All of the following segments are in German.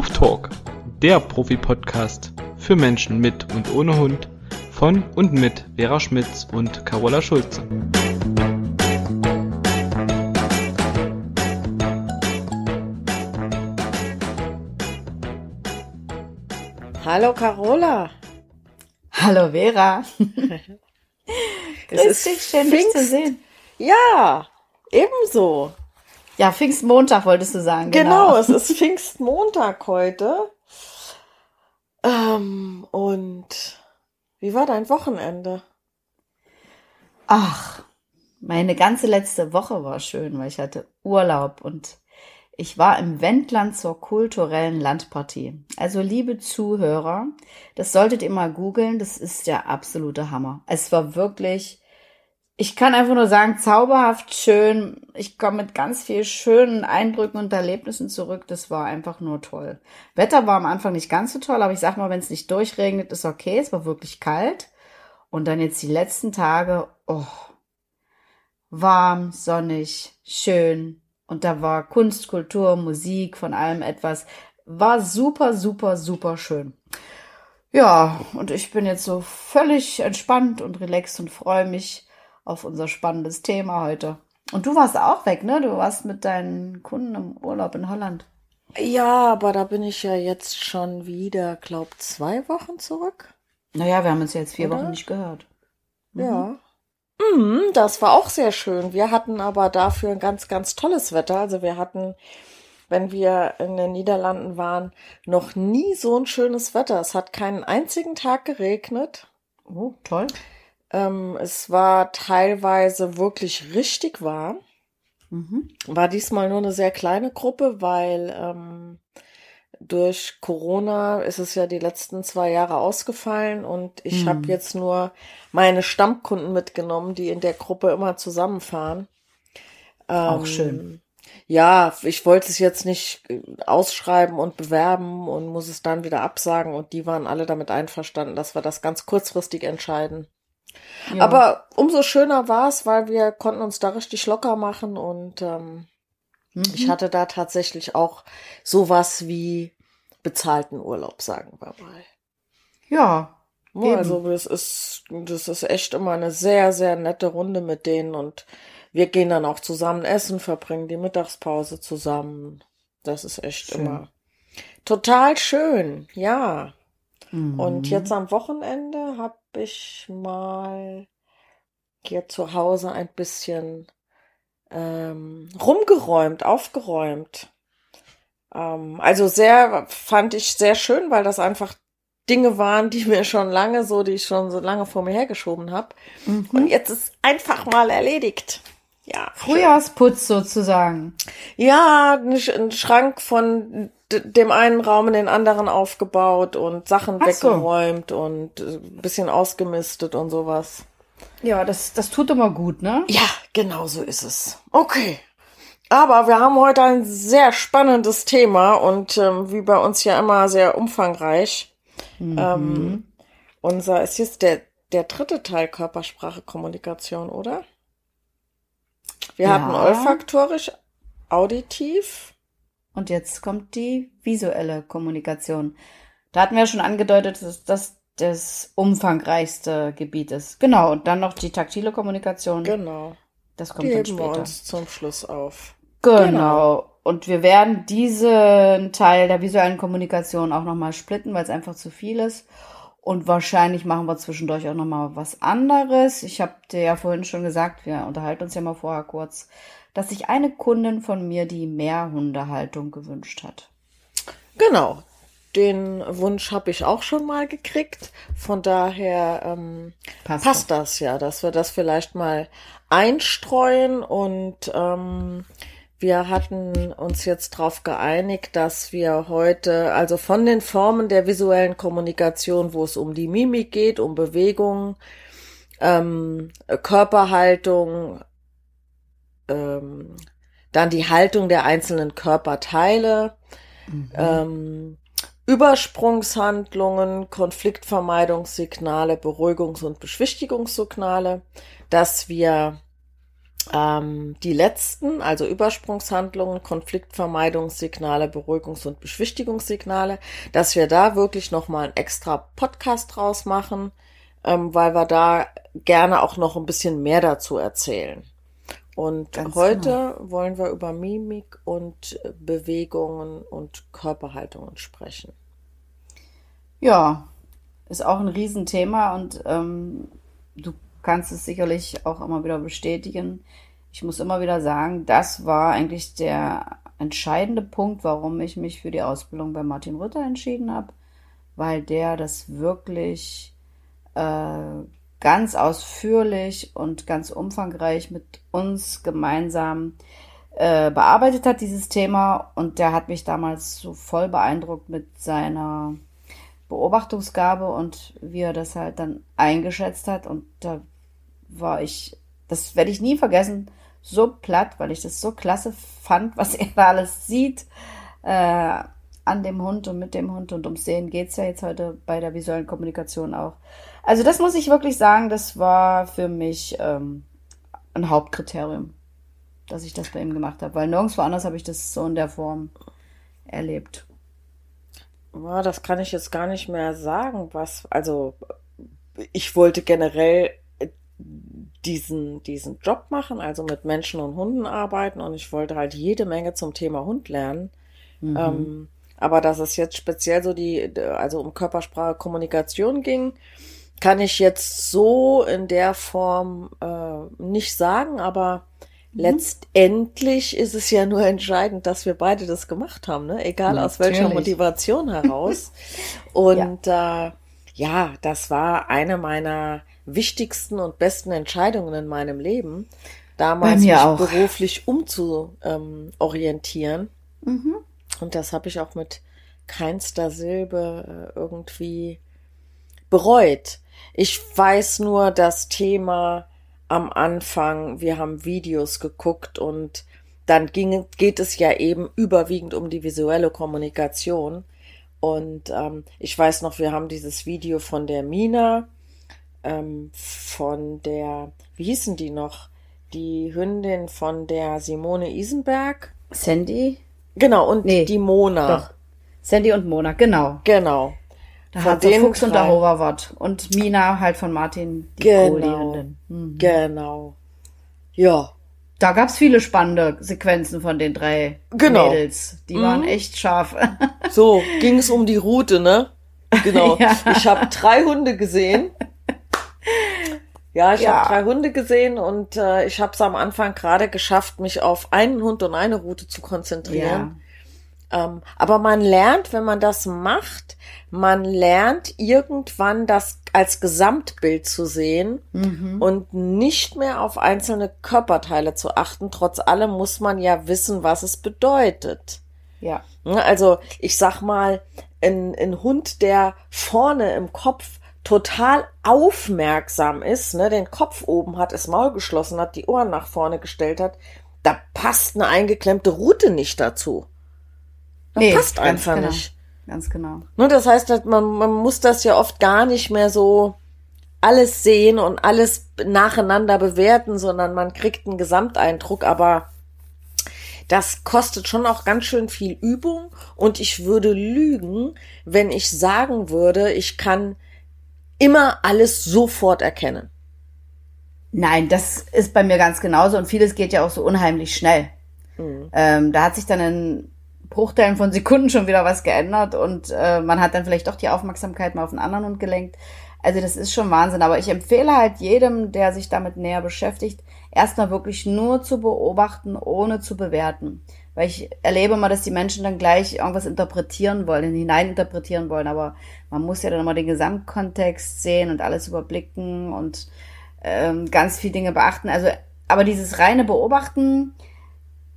Huftalk, der Profi-Podcast für Menschen mit und ohne Hund von und mit Vera Schmitz und Carola Schulze. Hallo Carola. Hallo Vera. Es ist dich, schön dich Pfingst. zu sehen. Ja, ebenso. Ja, Pfingstmontag wolltest du sagen. Genau, es ist Pfingstmontag heute. Ähm, und wie war dein Wochenende? Ach, meine ganze letzte Woche war schön, weil ich hatte Urlaub und ich war im Wendland zur kulturellen Landpartie. Also liebe Zuhörer, das solltet ihr mal googeln, das ist der absolute Hammer. Es war wirklich, ich kann einfach nur sagen, zauberhaft schön. Ich komme mit ganz viel schönen Eindrücken und Erlebnissen zurück. Das war einfach nur toll. Wetter war am Anfang nicht ganz so toll, aber ich sag mal, wenn es nicht durchregnet, ist okay. Es war wirklich kalt. Und dann jetzt die letzten Tage, oh, warm, sonnig, schön. Und da war Kunst, Kultur, Musik, von allem etwas. War super, super, super schön. Ja, und ich bin jetzt so völlig entspannt und relaxed und freue mich auf unser spannendes Thema heute. Und du warst auch weg, ne? Du warst mit deinen Kunden im Urlaub in Holland. Ja, aber da bin ich ja jetzt schon wieder, glaub, zwei Wochen zurück. Naja, wir haben uns jetzt vier Oder? Wochen nicht gehört. Ja. Mhm, das war auch sehr schön. Wir hatten aber dafür ein ganz, ganz tolles Wetter. Also wir hatten, wenn wir in den Niederlanden waren, noch nie so ein schönes Wetter. Es hat keinen einzigen Tag geregnet. Oh, toll. Ähm, es war teilweise wirklich richtig warm. Mhm. War diesmal nur eine sehr kleine Gruppe, weil ähm, durch Corona ist es ja die letzten zwei Jahre ausgefallen und ich Hm. habe jetzt nur meine Stammkunden mitgenommen, die in der Gruppe immer zusammenfahren. Auch Ähm, schön. Ja, ich wollte es jetzt nicht äh, ausschreiben und bewerben und muss es dann wieder absagen und die waren alle damit einverstanden, dass wir das ganz kurzfristig entscheiden. Ja. Aber umso schöner war es, weil wir konnten uns da richtig locker machen und ähm, Mhm. ich hatte da tatsächlich auch sowas wie bezahlten Urlaub, sagen wir mal. ja, Ja, Eben. Also das ist, das ist echt immer eine sehr, sehr nette Runde mit denen und wir gehen dann auch zusammen essen, verbringen die Mittagspause zusammen. Das ist echt Schön. immer total schön, ja. Mhm. Und jetzt am Wochenende habe ich mal hier zu Hause ein bisschen ähm, rumgeräumt, aufgeräumt. Ähm, also sehr, fand ich sehr schön, weil das einfach Dinge waren, die mir schon lange so, die ich schon so lange vor mir hergeschoben habe. Und Mhm. jetzt ist einfach mal erledigt. Ja. Frühjahrsputz sozusagen. Ja, ein Sch- ein Schrank von dem einen Raum in den anderen aufgebaut und Sachen Ach so. weggeräumt und äh, ein bisschen ausgemistet und sowas. Ja, das, das tut immer gut, ne? Ja, genau so ist es. Okay. Aber wir haben heute ein sehr spannendes Thema und ähm, wie bei uns ja immer sehr umfangreich. Ähm, unser, ist jetzt der, der dritte Teil Körpersprache Kommunikation, oder? Wir Ja. hatten olfaktorisch, auditiv. Und jetzt kommt die visuelle Kommunikation. Da hatten wir schon angedeutet, dass das das umfangreichste Gebiet ist. Genau, und dann noch die taktile Kommunikation. Genau. Das kommt Die dann heben wir später. uns zum Schluss auf. Genau. Und wir werden diesen Teil der visuellen Kommunikation auch nochmal splitten, weil es einfach zu viel ist. Und wahrscheinlich machen wir zwischendurch auch nochmal was anderes. Ich habe dir ja vorhin schon gesagt, wir unterhalten uns ja mal vorher kurz, dass sich eine Kundin von mir die Mehrhundehaltung gewünscht hat. Genau. Den Wunsch habe ich auch schon mal gekriegt. Von daher ähm, Passt passt das ja, dass wir das vielleicht mal einstreuen und ähm, wir hatten uns jetzt darauf geeinigt, dass wir heute, also von den Formen der visuellen Kommunikation, wo es um die Mimik geht, um Bewegung, ähm, Körperhaltung, ähm, dann die Haltung der einzelnen Körperteile, ähm, Übersprungshandlungen, Konfliktvermeidungssignale, Beruhigungs- und Beschwichtigungssignale, dass wir ähm, die letzten, also Übersprungshandlungen, Konfliktvermeidungssignale, Beruhigungs- und Beschwichtigungssignale, dass wir da wirklich nochmal einen extra Podcast draus machen, ähm, weil wir da gerne auch noch ein bisschen mehr dazu erzählen. Und Ganz heute wollen wir über Mimik und Bewegungen und Körperhaltungen sprechen. Ja, ist auch ein Riesenthema und ähm, du kannst es sicherlich auch immer wieder bestätigen. Ich muss immer wieder sagen, das war eigentlich der entscheidende Punkt, warum ich mich für die Ausbildung bei Martin Rütter entschieden habe, weil der das wirklich äh, ganz ausführlich und ganz umfangreich mit uns gemeinsam äh, bearbeitet hat, dieses Thema. Und der hat mich damals so voll beeindruckt mit seiner Beobachtungsgabe und wie er das halt dann eingeschätzt hat. Und da war ich, das werde ich nie vergessen, so platt, weil ich das so klasse fand, was er da alles sieht äh, an dem Hund und mit dem Hund. Und ums Sehen geht's ja jetzt heute bei der visuellen Kommunikation auch. Also das muss ich wirklich sagen, das war für mich ähm, ein Hauptkriterium, dass ich das bei ihm gemacht habe, weil nirgendwo anders habe ich das so in der Form erlebt. Ja, das kann ich jetzt gar nicht mehr sagen, was, also ich wollte generell diesen, diesen Job machen, also mit Menschen und Hunden arbeiten und ich wollte halt jede Menge zum Thema Hund lernen. Mhm. Ähm, aber dass es jetzt speziell so die, also um Körpersprache, Kommunikation ging, kann ich jetzt so in der Form äh, nicht sagen, aber mhm. letztendlich ist es ja nur entscheidend, dass wir beide das gemacht haben, ne? egal Natürlich. aus welcher Motivation heraus. Und ja. Äh, ja, das war eine meiner wichtigsten und besten Entscheidungen in meinem Leben, damals mich auch. beruflich umzuorientieren. Mhm. Und das habe ich auch mit keinster Silbe äh, irgendwie bereut. Ich weiß nur das Thema am Anfang, wir haben Videos geguckt und dann ging, geht es ja eben überwiegend um die visuelle Kommunikation. Und ähm, ich weiß noch, wir haben dieses Video von der Mina, ähm, von der, wie hießen die noch? Die Hündin von der Simone Isenberg. Sandy? Genau, und nee, die Mona. Doch. Sandy und Mona, genau. Genau. Da von hat der Fuchs und der Hoverwort. Und Mina halt von Martin, die genau. Mhm. Genau. Ja. Da gab's viele spannende Sequenzen von den drei genau. Mädels. Die mhm. waren echt scharf. So, ging es um die Route, ne? Genau. ja. Ich habe drei Hunde gesehen. Ja, ich ja. habe drei Hunde gesehen und äh, ich habe es am Anfang gerade geschafft, mich auf einen Hund und eine Route zu konzentrieren. Ähm, aber man lernt, wenn man das macht, man lernt irgendwann das als Gesamtbild zu sehen mhm. und nicht mehr auf einzelne Körperteile zu achten. Trotz allem muss man ja wissen, was es bedeutet. Ja. Also ich sag mal, ein, ein Hund, der vorne im Kopf total aufmerksam ist, ne, den Kopf oben hat, das Maul geschlossen hat, die Ohren nach vorne gestellt hat, da passt eine eingeklemmte Route nicht dazu. Das nee, passt einfach genau. nicht. Ganz genau. Ne, das heißt, man, man muss das ja oft gar nicht mehr so alles sehen und alles nacheinander bewerten, sondern man kriegt einen Gesamteindruck, aber das kostet schon auch ganz schön viel Übung und ich würde lügen, wenn ich sagen würde, ich kann immer alles sofort erkennen. Nein, das ist bei mir ganz genauso und vieles geht ja auch so unheimlich schnell. Mhm. Ähm, da hat sich dann in Bruchteilen von Sekunden schon wieder was geändert und äh, man hat dann vielleicht doch die Aufmerksamkeit mal auf einen anderen Hund gelenkt. Also das ist schon Wahnsinn, aber ich empfehle halt jedem, der sich damit näher beschäftigt, erstmal wirklich nur zu beobachten, ohne zu bewerten. Weil ich erlebe mal, dass die Menschen dann gleich irgendwas interpretieren wollen, hineininterpretieren wollen, aber man muss ja dann immer den Gesamtkontext sehen und alles überblicken und ähm, ganz viele Dinge beachten. Also, aber dieses reine Beobachten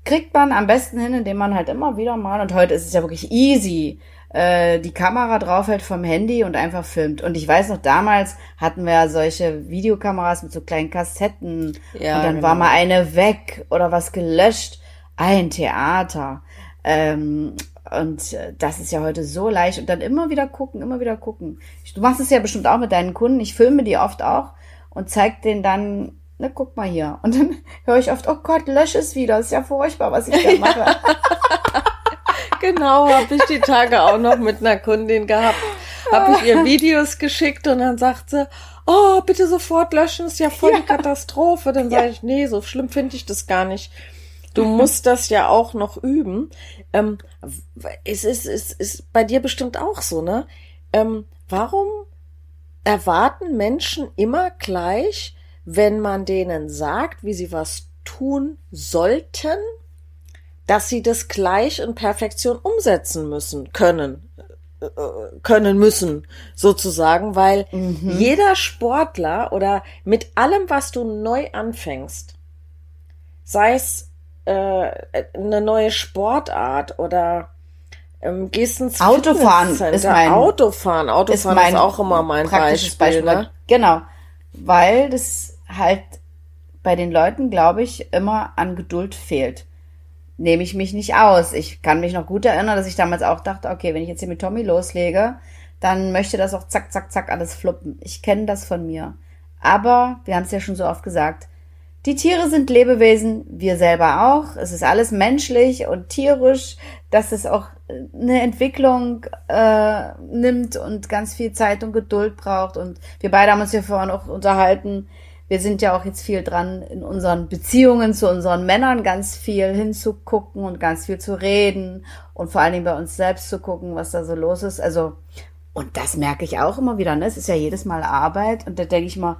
kriegt man am besten hin, indem man halt immer wieder mal, und heute ist es ja wirklich easy, äh, die Kamera draufhält vom Handy und einfach filmt. Und ich weiß noch, damals hatten wir ja solche Videokameras mit so kleinen Kassetten ja, und dann genau. war mal eine weg oder was gelöscht ein Theater. Ähm, und äh, das ist ja heute so leicht. Und dann immer wieder gucken, immer wieder gucken. Du machst es ja bestimmt auch mit deinen Kunden. Ich filme die oft auch und zeig denen dann ne, guck mal hier. Und dann höre ich oft, oh Gott, lösch es wieder. Das ist ja furchtbar, was ich da mache. genau, habe ich die Tage auch noch mit einer Kundin gehabt. Habe ich ihr Videos geschickt und dann sagt sie, oh, bitte sofort löschen, ist ja voll ja. die Katastrophe. Dann ja. sage ich, nee, so schlimm finde ich das gar nicht. Du musst das ja auch noch üben. Ähm, es ist, es ist bei dir bestimmt auch so, ne? Ähm, warum erwarten Menschen immer gleich, wenn man denen sagt, wie sie was tun sollten, dass sie das gleich in Perfektion umsetzen müssen, können, äh, können müssen, sozusagen, weil mhm. jeder Sportler oder mit allem, was du neu anfängst, sei es äh, eine neue Sportart oder ähm, gehst ins Autofahren ist mein Autofahren, Autofahren ist, mein ist auch immer mein Beispiel. Beispiel ne? Genau, weil das halt bei den Leuten, glaube ich, immer an Geduld fehlt. Nehme ich mich nicht aus. Ich kann mich noch gut erinnern, dass ich damals auch dachte, okay, wenn ich jetzt hier mit Tommy loslege, dann möchte das auch zack, zack, zack alles fluppen. Ich kenne das von mir. Aber, wir haben es ja schon so oft gesagt, die Tiere sind Lebewesen, wir selber auch. Es ist alles menschlich und tierisch, dass es auch eine Entwicklung äh, nimmt und ganz viel Zeit und Geduld braucht. Und wir beide haben uns ja vorhin auch unterhalten. Wir sind ja auch jetzt viel dran, in unseren Beziehungen zu unseren Männern ganz viel hinzugucken und ganz viel zu reden und vor allen Dingen bei uns selbst zu gucken, was da so los ist. Also, und das merke ich auch immer wieder. Ne? Es ist ja jedes Mal Arbeit und da denke ich mal,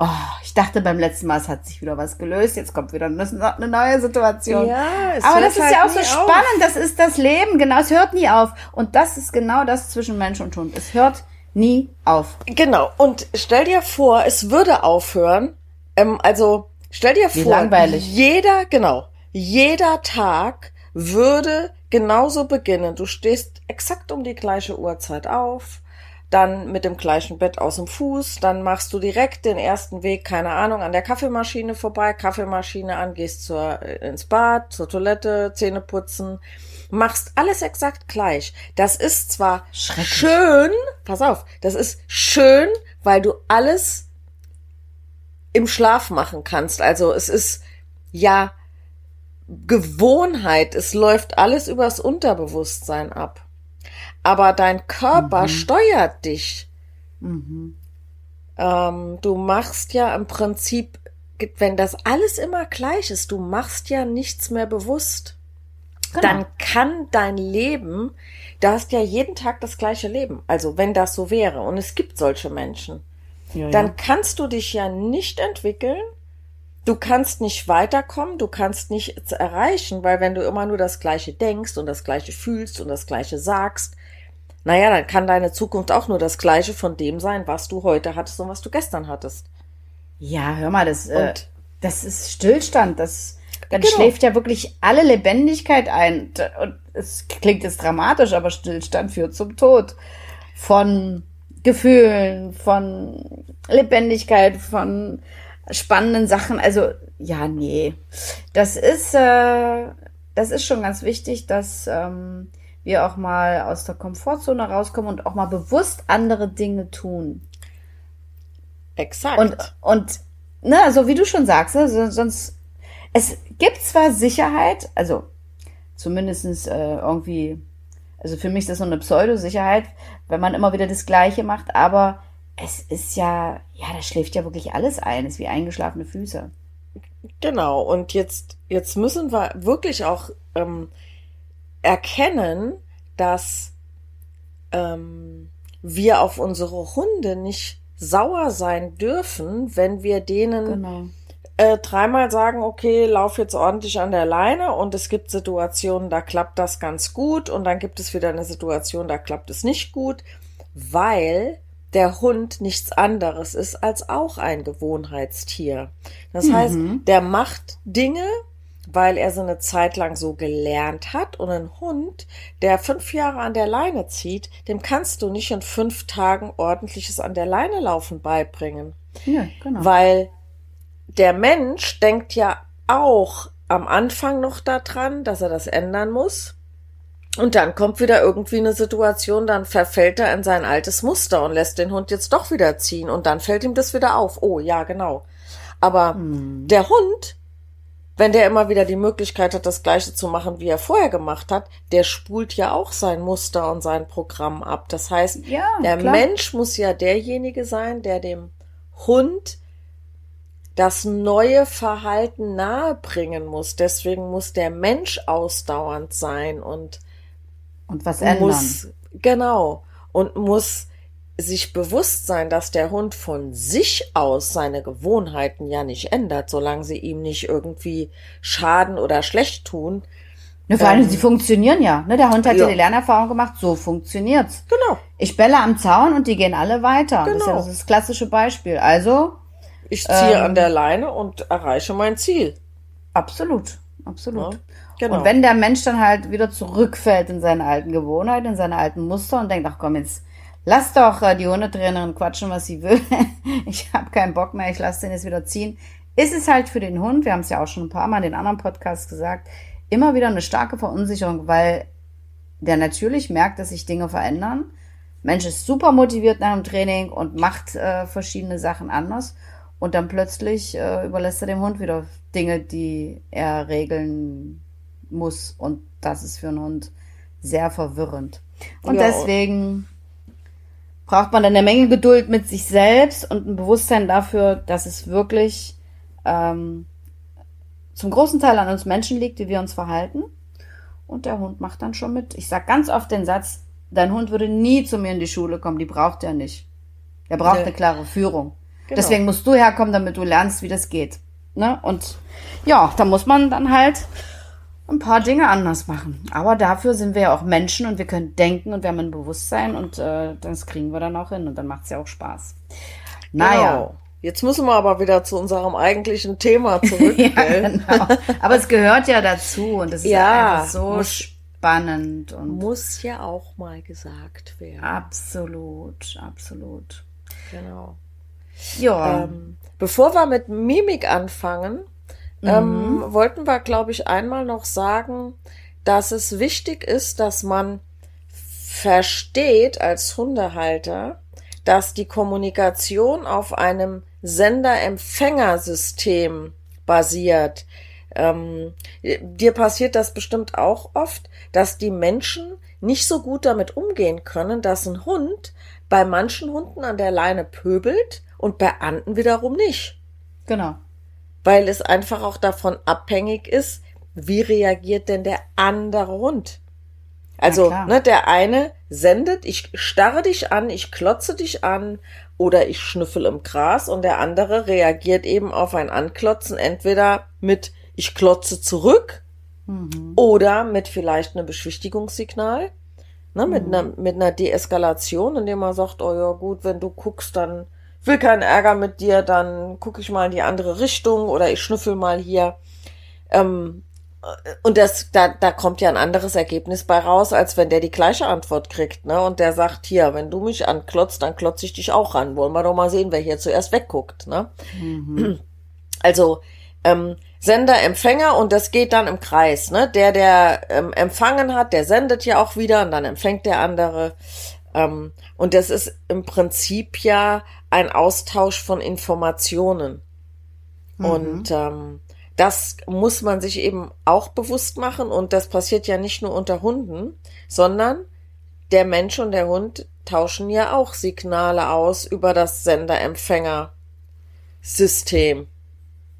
Oh, ich dachte beim letzten Mal, es hat sich wieder was gelöst. Jetzt kommt wieder eine neue Situation. Ja, es Aber das ist halt ja auch so spannend. Auf. Das ist das Leben. Genau, es hört nie auf. Und das ist genau das zwischen Mensch und Hund. Es hört nie auf. Genau. Und stell dir vor, es würde aufhören. Ähm, also stell dir Wie vor, langweilig. jeder, genau, jeder Tag würde genauso beginnen. Du stehst exakt um die gleiche Uhrzeit auf dann mit dem gleichen Bett aus dem Fuß, dann machst du direkt den ersten Weg, keine Ahnung, an der Kaffeemaschine vorbei, Kaffeemaschine an, gehst zur, äh, ins Bad, zur Toilette, Zähne putzen, machst alles exakt gleich. Das ist zwar schön, pass auf, das ist schön, weil du alles im Schlaf machen kannst. Also es ist ja Gewohnheit, es läuft alles übers Unterbewusstsein ab aber dein Körper mhm. steuert dich. Mhm. Ähm, du machst ja im Prinzip, wenn das alles immer gleich ist, du machst ja nichts mehr bewusst. Genau. Dann kann dein Leben, du hast ja jeden Tag das gleiche Leben. Also wenn das so wäre und es gibt solche Menschen, ja, dann ja. kannst du dich ja nicht entwickeln. Du kannst nicht weiterkommen, du kannst nichts erreichen, weil wenn du immer nur das Gleiche denkst und das Gleiche fühlst und das Gleiche sagst, naja, dann kann deine Zukunft auch nur das Gleiche von dem sein, was du heute hattest und was du gestern hattest. Ja, hör mal, das, äh, das ist Stillstand. Das, dann genau. schläft ja wirklich alle Lebendigkeit ein. Und es klingt jetzt dramatisch, aber Stillstand führt zum Tod. Von Gefühlen, von Lebendigkeit, von spannenden Sachen. Also, ja, nee. Das ist, äh, das ist schon ganz wichtig, dass ähm, wir auch mal aus der Komfortzone rauskommen und auch mal bewusst andere Dinge tun. Exakt. Und, und ne, also wie du schon sagst, ne, sonst, es gibt zwar Sicherheit, also zumindestens äh, irgendwie, also für mich ist das so eine Pseudosicherheit, wenn man immer wieder das Gleiche macht, aber es ist ja, ja, da schläft ja wirklich alles ein, ist wie eingeschlafene Füße. Genau, und jetzt, jetzt müssen wir wirklich auch ähm, erkennen, dass ähm, wir auf unsere Hunde nicht sauer sein dürfen, wenn wir denen genau. Äh, dreimal sagen, okay, lauf jetzt ordentlich an der Leine und es gibt Situationen, da klappt das ganz gut und dann gibt es wieder eine Situation, da klappt es nicht gut, weil der Hund nichts anderes ist als auch ein Gewohnheitstier. Das mhm. heißt, der macht Dinge, weil er so eine Zeit lang so gelernt hat. Und ein Hund, der fünf Jahre an der Leine zieht, dem kannst du nicht in fünf Tagen ordentliches an der Leine laufen beibringen. Ja, genau. Weil der Mensch denkt ja auch am Anfang noch daran, dass er das ändern muss. Und dann kommt wieder irgendwie eine Situation, dann verfällt er in sein altes Muster und lässt den Hund jetzt doch wieder ziehen und dann fällt ihm das wieder auf. Oh, ja, genau. Aber mhm. der Hund, wenn der immer wieder die Möglichkeit hat, das Gleiche zu machen, wie er vorher gemacht hat, der spult ja auch sein Muster und sein Programm ab. Das heißt, ja, der klar. Mensch muss ja derjenige sein, der dem Hund das neue Verhalten nahebringen muss. Deswegen muss der Mensch ausdauernd sein und und was ändern. Muss, genau und muss sich bewusst sein, dass der Hund von sich aus seine Gewohnheiten ja nicht ändert, solange sie ihm nicht irgendwie schaden oder schlecht tun. Ne, vor allem, ähm, sie funktionieren ja. Ne, der Hund hat ja. die Lernerfahrung gemacht, so funktioniert's. Genau. Ich bälle am Zaun und die gehen alle weiter. Genau. Das ist ja das, ist das klassische Beispiel. Also. Ich ziehe ähm, an der Leine und erreiche mein Ziel. Absolut. Absolut. Ja, genau. Und wenn der Mensch dann halt wieder zurückfällt in seine alten Gewohnheiten, in seine alten Muster und denkt, ach komm, jetzt lass doch äh, die Hundetrainerin quatschen, was sie will. ich habe keinen Bock mehr, ich lasse den jetzt wieder ziehen. Ist es halt für den Hund, wir haben es ja auch schon ein paar Mal in den anderen Podcasts gesagt, immer wieder eine starke Verunsicherung, weil der natürlich merkt, dass sich Dinge verändern. Mensch ist super motiviert nach dem Training und macht äh, verschiedene Sachen anders. Und dann plötzlich äh, überlässt er dem Hund wieder Dinge, die er regeln muss. Und das ist für einen Hund sehr verwirrend. Und ja. deswegen braucht man dann eine Menge Geduld mit sich selbst und ein Bewusstsein dafür, dass es wirklich ähm, zum großen Teil an uns Menschen liegt, wie wir uns verhalten. Und der Hund macht dann schon mit. Ich sag ganz oft den Satz, dein Hund würde nie zu mir in die Schule kommen, die braucht er nicht. Er braucht okay. eine klare Führung. Genau. Deswegen musst du herkommen, damit du lernst, wie das geht. Ne? Und ja, da muss man dann halt ein paar Dinge anders machen. Aber dafür sind wir ja auch Menschen und wir können denken und wir haben ein Bewusstsein und äh, das kriegen wir dann auch hin und dann macht es ja auch Spaß. Naja. Genau. Jetzt müssen wir aber wieder zu unserem eigentlichen Thema zurück. ja, genau. Aber es gehört ja dazu und es ist ja, einfach so muss, spannend und muss ja auch mal gesagt werden. Absolut, absolut. Genau. Ja. Ähm, bevor wir mit Mimik anfangen, ähm, mhm. wollten wir, glaube ich, einmal noch sagen, dass es wichtig ist, dass man versteht als Hundehalter, dass die Kommunikation auf einem Sender-Empfänger-System basiert. Ähm, dir passiert das bestimmt auch oft, dass die Menschen nicht so gut damit umgehen können, dass ein Hund bei manchen Hunden an der Leine pöbelt und bei anderen wiederum nicht. Genau weil es einfach auch davon abhängig ist, wie reagiert denn der andere Hund. Also, ne, der eine sendet, ich starre dich an, ich klotze dich an oder ich schnüffel im Gras und der andere reagiert eben auf ein Anklotzen entweder mit ich klotze zurück mhm. oder mit vielleicht einem Beschwichtigungssignal, ne, mhm. mit einer, mit einer Deeskalation, indem man sagt, oh ja, gut, wenn du guckst, dann will keinen Ärger mit dir, dann gucke ich mal in die andere Richtung oder ich schnüffel mal hier. Ähm, und das, da, da kommt ja ein anderes Ergebnis bei raus, als wenn der die gleiche Antwort kriegt, ne? Und der sagt, hier, wenn du mich anklotzt, dann klotze ich dich auch ran. Wollen wir doch mal sehen, wer hier zuerst wegguckt, ne? Mhm. Also, ähm, Sender, Empfänger und das geht dann im Kreis, ne? Der, der ähm, empfangen hat, der sendet ja auch wieder und dann empfängt der andere. Ähm, und das ist im Prinzip ja ein Austausch von Informationen. Mhm. Und ähm, das muss man sich eben auch bewusst machen. Und das passiert ja nicht nur unter Hunden, sondern der Mensch und der Hund tauschen ja auch Signale aus über das Sender-Empfänger-System.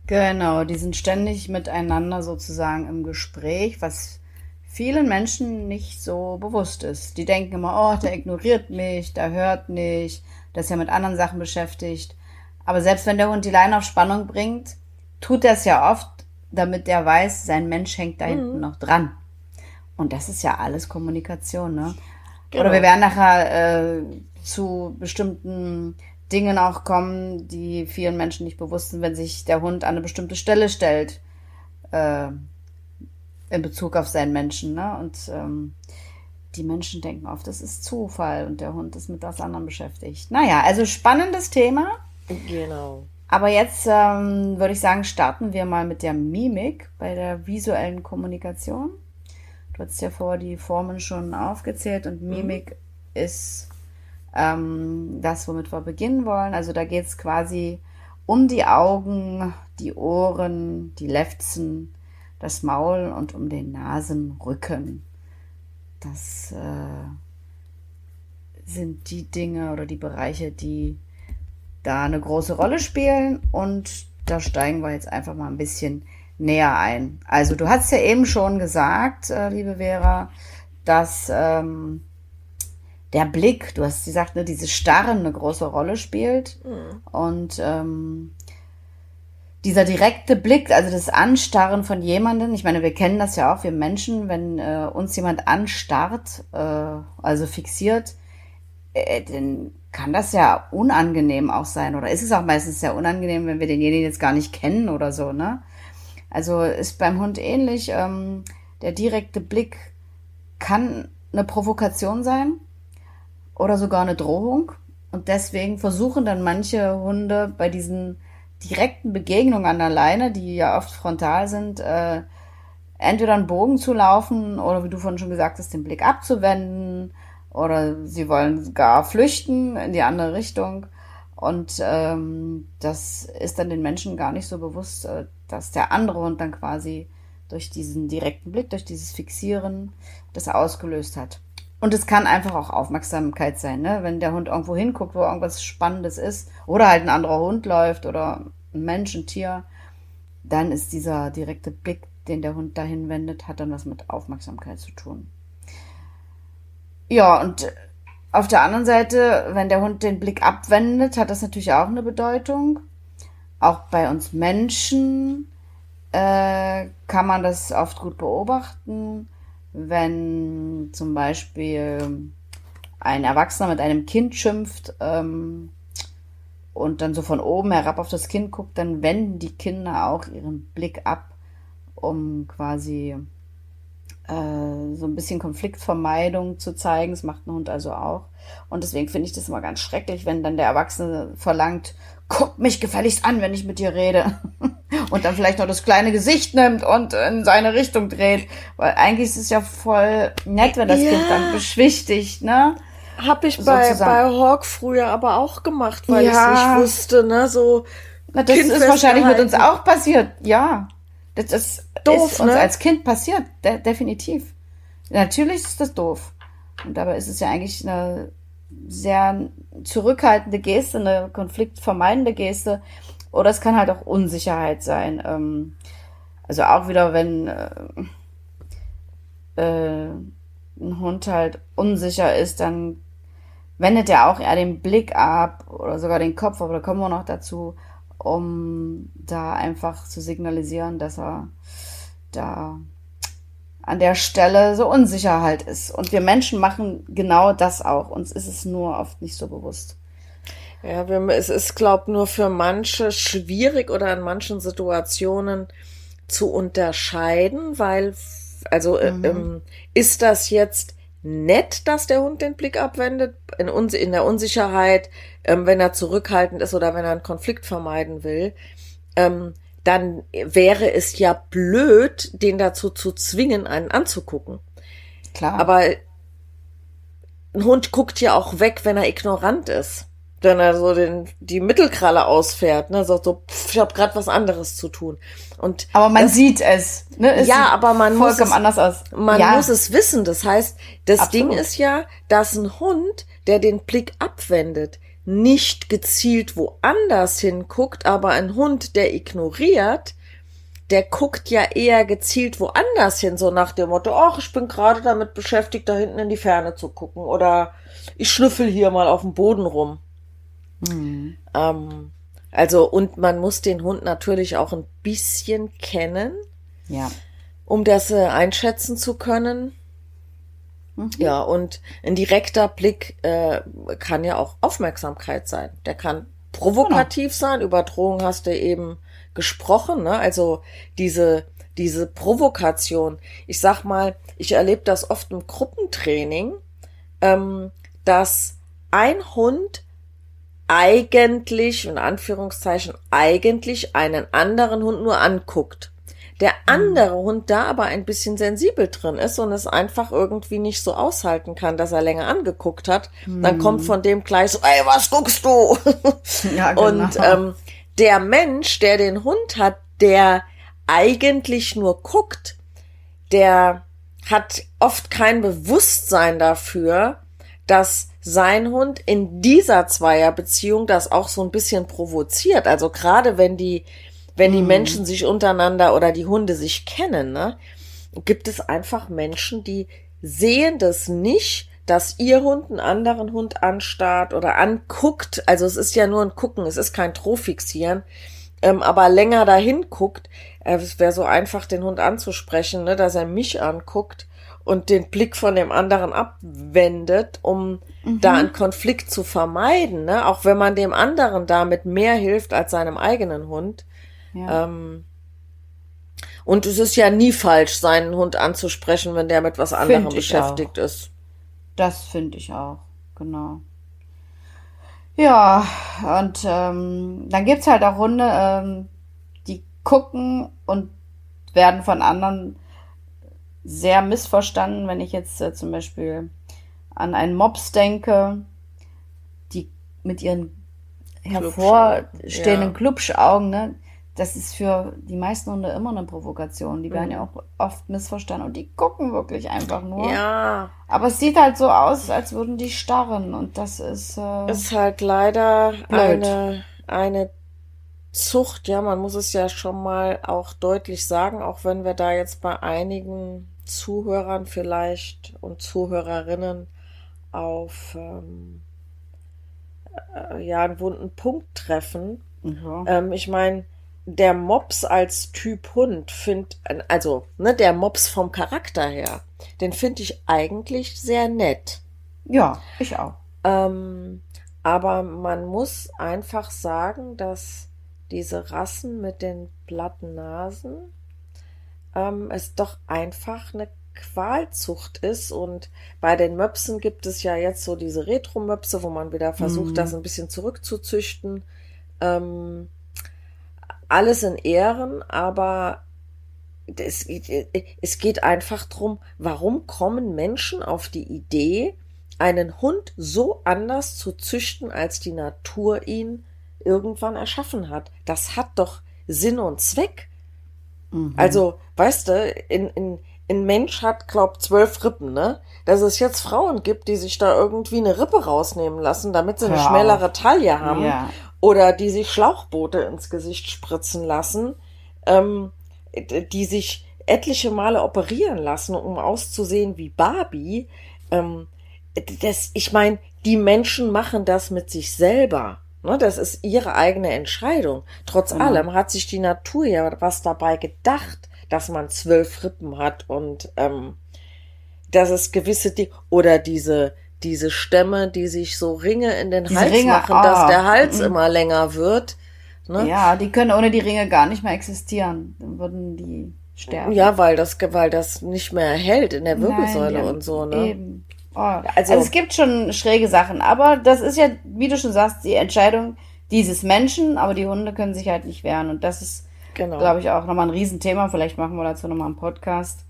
Genau, die sind ständig miteinander sozusagen im Gespräch, was vielen Menschen nicht so bewusst ist. Die denken immer, oh, der ignoriert mich, der hört nicht, der ist ja mit anderen Sachen beschäftigt. Aber selbst wenn der Hund die Leine auf Spannung bringt, tut er es ja oft, damit der weiß, sein Mensch hängt da hinten mhm. noch dran. Und das ist ja alles Kommunikation, ne? Genau. Oder wir werden nachher äh, zu bestimmten Dingen auch kommen, die vielen Menschen nicht bewusst sind, wenn sich der Hund an eine bestimmte Stelle stellt äh, in Bezug auf seinen Menschen. Ne? Und ähm, die Menschen denken oft, das ist Zufall und der Hund ist mit was anderem beschäftigt. Naja, also spannendes Thema. Genau. Aber jetzt ähm, würde ich sagen, starten wir mal mit der Mimik bei der visuellen Kommunikation. Du hast ja vor die Formen schon aufgezählt und mhm. Mimik mhm. ist ähm, das, womit wir beginnen wollen. Also da geht es quasi um die Augen, die Ohren, die Lefzen, das Maul und um den Nasenrücken. Das äh, sind die Dinge oder die Bereiche, die da eine große Rolle spielen und da steigen wir jetzt einfach mal ein bisschen näher ein. Also du hast ja eben schon gesagt, äh, liebe Vera, dass ähm, der Blick, du hast gesagt, ne, diese Starren eine große Rolle spielt mhm. und ähm, dieser direkte Blick, also das Anstarren von jemandem, ich meine, wir kennen das ja auch, wir Menschen, wenn äh, uns jemand anstarrt, äh, also fixiert, äh, dann kann das ja unangenehm auch sein oder ist es auch meistens sehr unangenehm, wenn wir denjenigen jetzt gar nicht kennen oder so, ne? Also ist beim Hund ähnlich. Ähm, der direkte Blick kann eine Provokation sein oder sogar eine Drohung. Und deswegen versuchen dann manche Hunde bei diesen direkten Begegnungen an der Leine, die ja oft frontal sind, äh, entweder einen Bogen zu laufen oder wie du vorhin schon gesagt hast, den Blick abzuwenden oder sie wollen gar flüchten in die andere Richtung. Und ähm, das ist dann den Menschen gar nicht so bewusst, äh, dass der andere Hund dann quasi durch diesen direkten Blick, durch dieses Fixieren das ausgelöst hat. Und es kann einfach auch Aufmerksamkeit sein, ne? wenn der Hund irgendwo hinguckt, wo irgendwas Spannendes ist, oder halt ein anderer Hund läuft oder ein Mensch, ein Tier, dann ist dieser direkte Blick, den der Hund dahin wendet, hat dann was mit Aufmerksamkeit zu tun. Ja, und auf der anderen Seite, wenn der Hund den Blick abwendet, hat das natürlich auch eine Bedeutung. Auch bei uns Menschen äh, kann man das oft gut beobachten, wenn zum Beispiel ein Erwachsener mit einem Kind schimpft ähm, und dann so von oben herab auf das Kind guckt, dann wenden die Kinder auch ihren Blick ab, um quasi äh, so ein bisschen Konfliktvermeidung zu zeigen. Das macht ein Hund also auch. Und deswegen finde ich das immer ganz schrecklich, wenn dann der Erwachsene verlangt, guck mich gefälligst an, wenn ich mit dir rede. und dann vielleicht noch das kleine Gesicht nimmt und in seine Richtung dreht. Weil eigentlich ist es ja voll nett, wenn das ja. Kind dann beschwichtigt, ne? Hab ich bei, bei Hawk früher aber auch gemacht, weil ja. ich nicht wusste, ne? So. Na, das ist wahrscheinlich mit uns auch passiert, ja. Das ist, doof, ist uns ne? als Kind passiert, de definitiv. Natürlich ist das doof. Und dabei ist es ja eigentlich eine sehr zurückhaltende Geste, eine konfliktvermeidende Geste. Oder es kann halt auch Unsicherheit sein. Ähm, also auch wieder, wenn äh, äh, ein Hund halt unsicher ist, dann wendet er auch eher den Blick ab oder sogar den Kopf, aber da kommen wir noch dazu, um da einfach zu signalisieren, dass er da an der Stelle so unsicher halt ist. Und wir Menschen machen genau das auch. Uns ist es nur oft nicht so bewusst. Ja, es ist, glaub, nur für manche schwierig oder in manchen Situationen zu unterscheiden, weil, also, äh, mhm. ähm, ist das jetzt nett, dass der Hund den Blick abwendet, in, in der Unsicherheit, ähm, wenn er zurückhaltend ist oder wenn er einen Konflikt vermeiden will, ähm, dann wäre es ja blöd, den dazu zu zwingen, einen anzugucken. Klar. Aber ein Hund guckt ja auch weg, wenn er ignorant ist. Wenn er so den, die Mittelkralle ausfährt, ne, sagt so, pff, ich habe gerade was anderes zu tun. Und aber man das, sieht es, ne? Es ja, aber man muss es, anders aus. Man ja. muss es wissen. Das heißt, das Absolut. Ding ist ja, dass ein Hund, der den Blick abwendet, nicht gezielt woanders hinguckt, aber ein Hund, der ignoriert, der guckt ja eher gezielt woanders hin, so nach dem Motto, ach, ich bin gerade damit beschäftigt, da hinten in die Ferne zu gucken oder ich schnüffel hier mal auf dem Boden rum. Mhm. Ähm, also, und man muss den Hund natürlich auch ein bisschen kennen, ja. um das äh, einschätzen zu können. Mhm. Ja, und ein direkter Blick äh, kann ja auch Aufmerksamkeit sein. Der kann provokativ genau. sein. Über Drohung hast du eben gesprochen, ne? Also diese diese Provokation. Ich sag mal, ich erlebe das oft im Gruppentraining, ähm, dass ein Hund eigentlich, in Anführungszeichen, eigentlich einen anderen Hund nur anguckt der mhm. andere Hund da aber ein bisschen sensibel drin ist und es einfach irgendwie nicht so aushalten kann, dass er länger angeguckt hat, dann kommt mhm. von dem gleich so, ey, was guckst du? Ja, genau. Und ähm, der Mensch, der den Hund hat, der eigentlich nur guckt, der hat oft kein Bewusstsein dafür, dass sein Hund in dieser Zweierbeziehung das auch so ein bisschen provoziert. Also gerade wenn die, wenn die mhm. Menschen sich untereinander oder die Hunde sich kennen, ne, gibt es einfach Menschen, die sehen das nicht, dass ihr Hund einen anderen Hund anstarrt oder anguckt. Also es ist ja nur ein Gucken, es ist kein Trofixieren, ähm, aber länger dahin guckt. Äh, es wäre so einfach, den Hund anzusprechen, ne, dass er mich anguckt und den Blick von dem anderen abwendet, um mhm. da einen Konflikt zu vermeiden, ne? auch wenn man dem anderen damit mehr hilft als seinem eigenen Hund. Ja. Ähm, und es ist ja nie falsch, seinen Hund anzusprechen, wenn der mit was anderem beschäftigt auch. ist. Das finde ich auch, genau. Ja, und ähm, dann gibt's halt auch Hunde, ähm, die gucken und werden von anderen sehr missverstanden, wenn ich jetzt äh, zum Beispiel an einen Mops denke, die mit ihren hervorstehenden ja. Klubschaugen, ne? Das ist für die meisten Hunde immer eine Provokation. Die werden mhm. ja auch oft missverstanden und die gucken wirklich einfach nur. Ja. Aber es sieht halt so aus, als würden die starren und das ist. Äh, ist halt leider blöd. eine, eine Zucht, ja, man muss es ja schon mal auch deutlich sagen, auch wenn wir da jetzt bei einigen Zuhörern vielleicht und Zuhörerinnen auf ähm, äh, ja einen wunden Punkt treffen. Mhm. Ähm, ich meine, der Mops als Typ Hund finde, also ne, der Mops vom Charakter her, den finde ich eigentlich sehr nett. Ja, ich auch. Ähm, aber man muss einfach sagen, dass diese Rassen mit den platten Nasen ähm, es doch einfach eine Qualzucht ist. Und bei den Möpsen gibt es ja jetzt so diese Retro-Möpse, wo man wieder versucht, mhm. das ein bisschen zurückzuzüchten. Ähm, alles in Ehren, aber es, es geht einfach drum, warum kommen Menschen auf die Idee, einen Hund so anders zu züchten, als die Natur ihn irgendwann erschaffen hat. Das hat doch Sinn und Zweck. Mhm. Also, weißt du, in, in, ein Mensch hat, glaub, zwölf Rippen, ne? Dass es jetzt Frauen gibt, die sich da irgendwie eine Rippe rausnehmen lassen, damit sie eine ja. schmälere Taille haben. Ja. Oder die sich Schlauchboote ins Gesicht spritzen lassen, ähm, die sich etliche Male operieren lassen, um auszusehen wie Barbie. Ähm, das, ich meine, die Menschen machen das mit sich selber. Ne, das ist ihre eigene Entscheidung. Trotz mhm. allem hat sich die Natur ja was dabei gedacht, dass man zwölf Rippen hat und ähm, dass es gewisse Dinge oder diese diese Stämme, die sich so Ringe in den diese Hals Ringe, machen, ah, dass der Hals mhm. immer länger wird. Ne? Ja, die können ohne die Ringe gar nicht mehr existieren. Dann würden die sterben. Ja, weil das, weil das nicht mehr hält in der Wirbelsäule Nein, und so, ne? Eben. Oh. Also, also es gibt schon schräge Sachen, aber das ist ja, wie du schon sagst, die Entscheidung dieses Menschen, aber die Hunde können sich halt nicht wehren. Und das ist, genau. glaube ich, auch nochmal ein Riesenthema. Vielleicht machen wir dazu nochmal einen Podcast,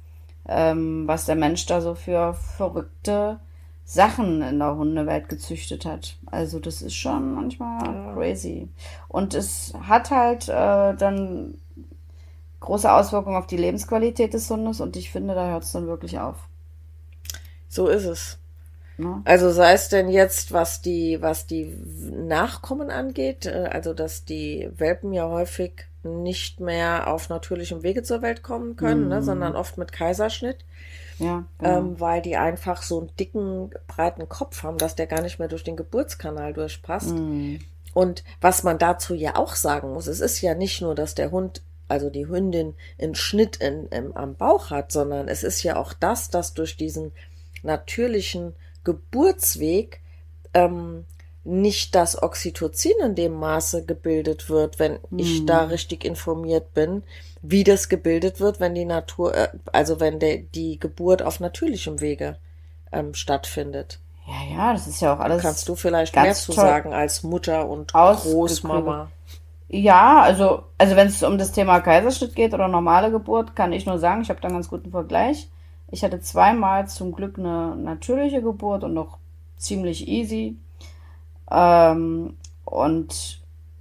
ähm, was der Mensch da so für verrückte Sachen in der Hundewelt gezüchtet hat. Also das ist schon manchmal ja. crazy. Und es hat halt äh, dann große Auswirkungen auf die Lebensqualität des Hundes und ich finde, da hört es dann wirklich auf. So ist es. Ja. Also sei es denn jetzt, was die, was die Nachkommen angeht, äh, also dass die Welpen ja häufig nicht mehr auf natürlichem Wege zur Welt kommen können, ne, mhm. ne, sondern oft mit Kaiserschnitt. Ja, genau. ähm, weil die einfach so einen dicken, breiten Kopf haben, dass der gar nicht mehr durch den Geburtskanal durchpasst. Mhm. Und was man dazu ja auch sagen muss, es ist ja nicht nur, dass der Hund also die Hündin einen Schnitt in, in, am Bauch hat, sondern es ist ja auch das, dass durch diesen natürlichen Geburtsweg ähm, nicht das Oxytocin in dem Maße gebildet wird, wenn mhm. ich da richtig informiert bin, wie das gebildet wird, wenn die Natur, äh, also wenn der, die Geburt auf natürlichem Wege ähm, stattfindet. Ja, ja, das ist ja auch alles. Kannst du vielleicht mehr zu sagen als Mutter und Großmama? Ja, also, also wenn es um das Thema Kaiserschnitt geht oder normale Geburt, kann ich nur sagen, ich habe da einen ganz guten Vergleich. Ich hatte zweimal zum Glück eine natürliche Geburt und noch ziemlich easy. Ähm, und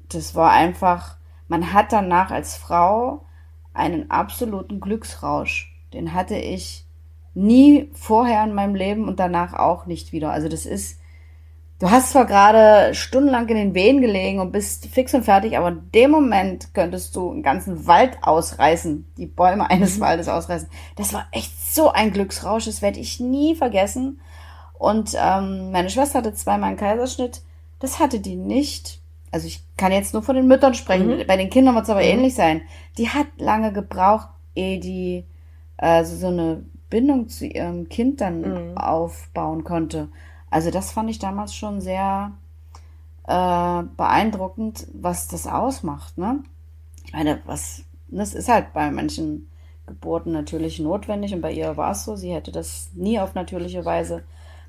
das war einfach, man hat danach als Frau einen absoluten Glücksrausch. Den hatte ich nie vorher in meinem Leben und danach auch nicht wieder. Also das ist, du hast zwar gerade stundenlang in den Wehen gelegen und bist fix und fertig, aber in dem Moment könntest du einen ganzen Wald ausreißen, die Bäume eines mhm. Waldes ausreißen. Das war echt so ein Glücksrausch, das werde ich nie vergessen. Und ähm, meine Schwester hatte zweimal einen Kaiserschnitt, das hatte die nicht. Also ich kann jetzt nur von den Müttern sprechen. Mhm. Bei den Kindern wird es aber mhm. ähnlich sein. Die hat lange gebraucht, ehe die also so eine Bindung zu ihrem Kind dann mhm. aufbauen konnte. Also das fand ich damals schon sehr äh, beeindruckend, was das ausmacht. Ne? Ich meine, was das ist halt bei manchen Geburten natürlich notwendig und bei ihr war es so. Sie hätte das nie auf natürliche Weise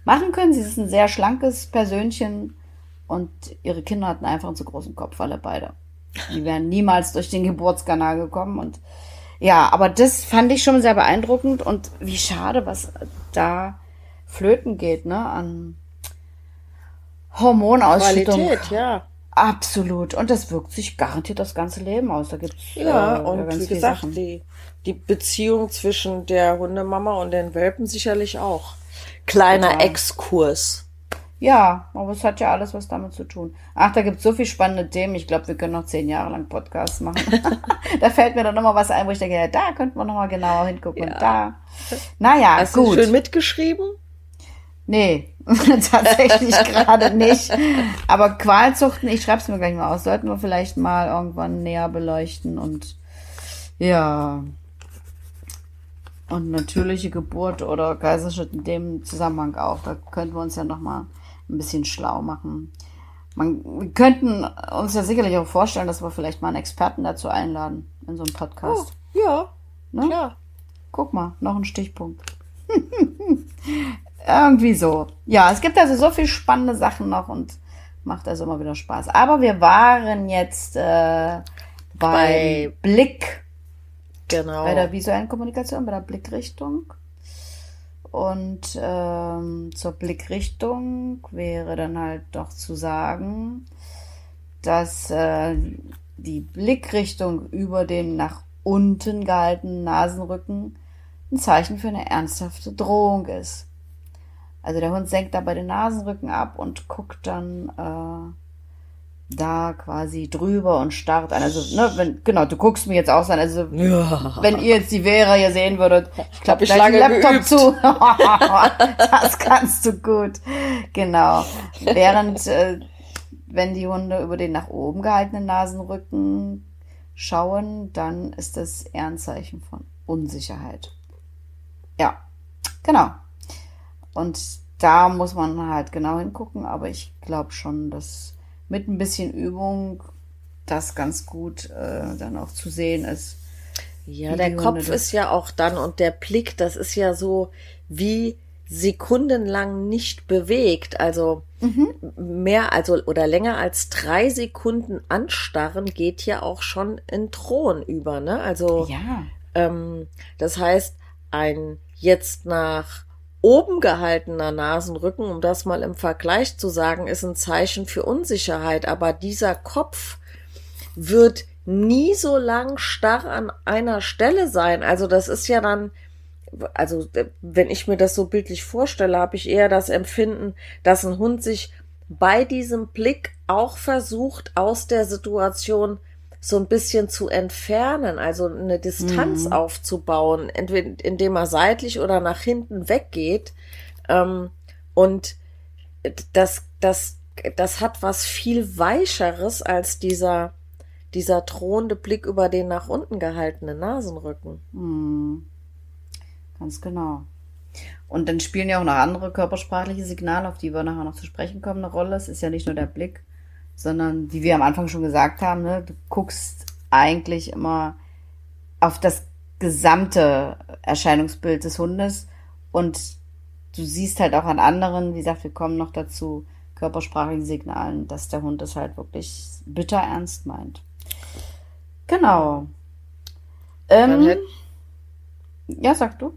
machen können. Sie ist ein sehr schlankes Persönchen und ihre Kinder hatten einfach einen zu großen Kopf, alle beide. Die wären niemals durch den Geburtskanal gekommen und ja, aber das fand ich schon sehr beeindruckend und wie schade, was da flöten geht, ne, an Hormonausschüttung. Qualität, ja. Absolut. Und das wirkt sich garantiert das ganze Leben aus. Da gibt's ja äh, und wie gesagt die die Beziehung zwischen der Hundemama und den Welpen sicherlich auch. Kleiner ja. Exkurs. Ja, aber es hat ja alles was damit zu tun. Ach, da gibt es so viel spannende Themen. Ich glaube, wir können noch zehn Jahre lang Podcasts machen. da fällt mir dann nochmal was ein, wo ich denke, ja, da könnten wir nochmal genauer hingucken. Ja. Und da. Naja, Hast gut. du schön mitgeschrieben? Nee, tatsächlich gerade nicht. Aber Qualzuchten, ich schreibe es mir gleich mal aus, sollten wir vielleicht mal irgendwann näher beleuchten und ja. Und natürliche Geburt oder Kaiserschnitt in dem Zusammenhang auch. Da könnten wir uns ja nochmal ein bisschen schlau machen. Man, wir könnten uns ja sicherlich auch vorstellen, dass wir vielleicht mal einen Experten dazu einladen in so einem Podcast. Oh, ja, ne? klar. Guck mal, noch ein Stichpunkt. Irgendwie so. Ja, es gibt also so viel spannende Sachen noch und macht also immer wieder Spaß. Aber wir waren jetzt äh, bei, bei Blick. Genau. Bei der visuellen Kommunikation, bei der Blickrichtung. Und ähm, zur Blickrichtung wäre dann halt doch zu sagen, dass äh, die Blickrichtung über den nach unten gehaltenen Nasenrücken ein Zeichen für eine ernsthafte Drohung ist. Also der Hund senkt dabei den Nasenrücken ab und guckt dann äh, da quasi drüber und starrt an. Also, ne, wenn, genau, du guckst mir jetzt auch an. Also, ja. wenn ihr jetzt die Vera hier sehen würdet, ich klappe gleich den Laptop geübt. zu. das kannst du gut. Genau. Während, äh, wenn die Hunde über den nach oben gehaltenen Nasenrücken schauen, dann ist das eher ein Zeichen von Unsicherheit. Ja, genau. Und da muss man halt genau hingucken, aber ich glaube schon, dass mit ein bisschen Übung das ganz gut äh, dann auch zu sehen ist. Ja, der Kopf ist ja auch dann und der Blick, das ist ja so wie sekundenlang nicht bewegt, also mhm. mehr also oder länger als drei Sekunden anstarren geht ja auch schon in Thron über, ne? Also ja. ähm, das heißt ein jetzt nach oben gehaltener Nasenrücken, um das mal im Vergleich zu sagen, ist ein Zeichen für Unsicherheit. Aber dieser Kopf wird nie so lang starr an einer Stelle sein. Also das ist ja dann, also wenn ich mir das so bildlich vorstelle, habe ich eher das Empfinden, dass ein Hund sich bei diesem Blick auch versucht, aus der Situation so ein bisschen zu entfernen, also eine Distanz mhm. aufzubauen, entweder indem er seitlich oder nach hinten weggeht. Ähm, und das, das, das hat was viel Weicheres als dieser, dieser drohende Blick über den nach unten gehaltenen Nasenrücken. Mhm. Ganz genau. Und dann spielen ja auch noch andere körpersprachliche Signale, auf die wir nachher noch zu sprechen kommen, eine Rolle. Es ist ja nicht nur der Blick, sondern wie wir am Anfang schon gesagt haben, ne, du guckst eigentlich immer auf das gesamte Erscheinungsbild des Hundes und du siehst halt auch an anderen, wie gesagt, wir kommen noch dazu, körpersprachlichen Signalen, dass der Hund es halt wirklich bitter ernst meint. Genau. Ähm, ja, sag du.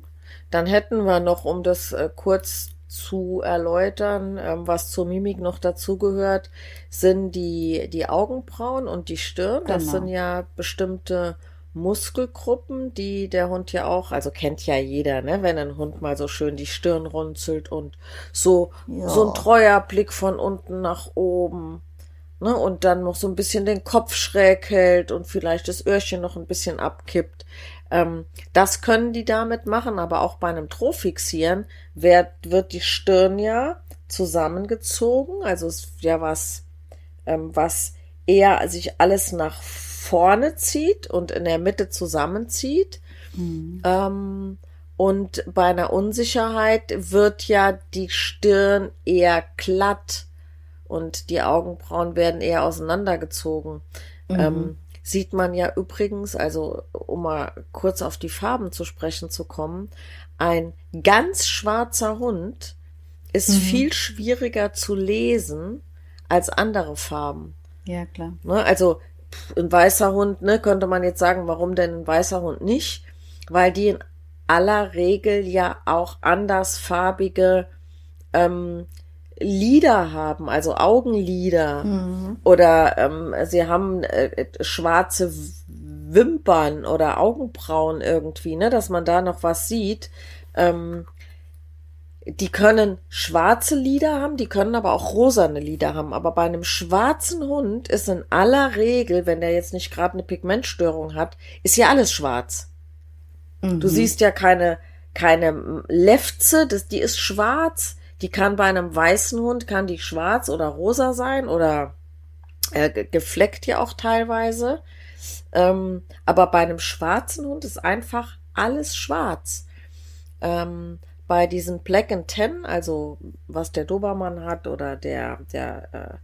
Dann hätten wir noch, um das äh, kurz zu erläutern, ähm, was zur Mimik noch dazugehört, sind die, die Augenbrauen und die Stirn. Das Genau. sind ja bestimmte Muskelgruppen, die der Hund ja auch, also kennt ja jeder, ne, wenn ein Hund mal so schön die Stirn runzelt und so, Ja. so ein treuer Blick von unten nach oben. Ne, und dann noch so ein bisschen den Kopf schräg hält und vielleicht das Öhrchen noch ein bisschen abkippt. Ähm, das können die damit machen, aber auch bei einem Trofixieren wird, wird die Stirn ja zusammengezogen, also es ist ja was, ähm, was eher sich alles nach vorne zieht und in der Mitte zusammenzieht. Ähm, und bei einer Unsicherheit wird ja die Stirn eher glatt und die Augenbrauen werden eher auseinandergezogen. Ähm, sieht man ja übrigens, also um mal kurz auf die Farben zu sprechen zu kommen, ein ganz schwarzer Hund ist viel schwieriger zu lesen als andere Farben. Ja, klar. Ne? Also ein weißer Hund, ne, könnte man jetzt sagen, warum denn ein weißer Hund nicht? Weil die in aller Regel ja auch andersfarbige ähm, Lider haben, also Augenlider. Oder ähm, sie haben äh, schwarze Wimpern oder Augenbrauen irgendwie, ne, dass man da noch was sieht. Ähm, die können schwarze Lider haben, die können aber auch rosane Lider haben. Aber bei einem schwarzen Hund ist in aller Regel, wenn der jetzt nicht gerade eine Pigmentstörung hat, ist ja alles schwarz. Du siehst ja keine, keine Lefze, das, die ist schwarz. Die kann bei einem weißen Hund, kann die schwarz oder rosa sein oder äh, ge- gefleckt ja auch teilweise. Ähm, aber bei einem schwarzen Hund ist einfach alles schwarz. Ähm, bei diesen Black and Ten, also was der Dobermann hat oder der, der, äh,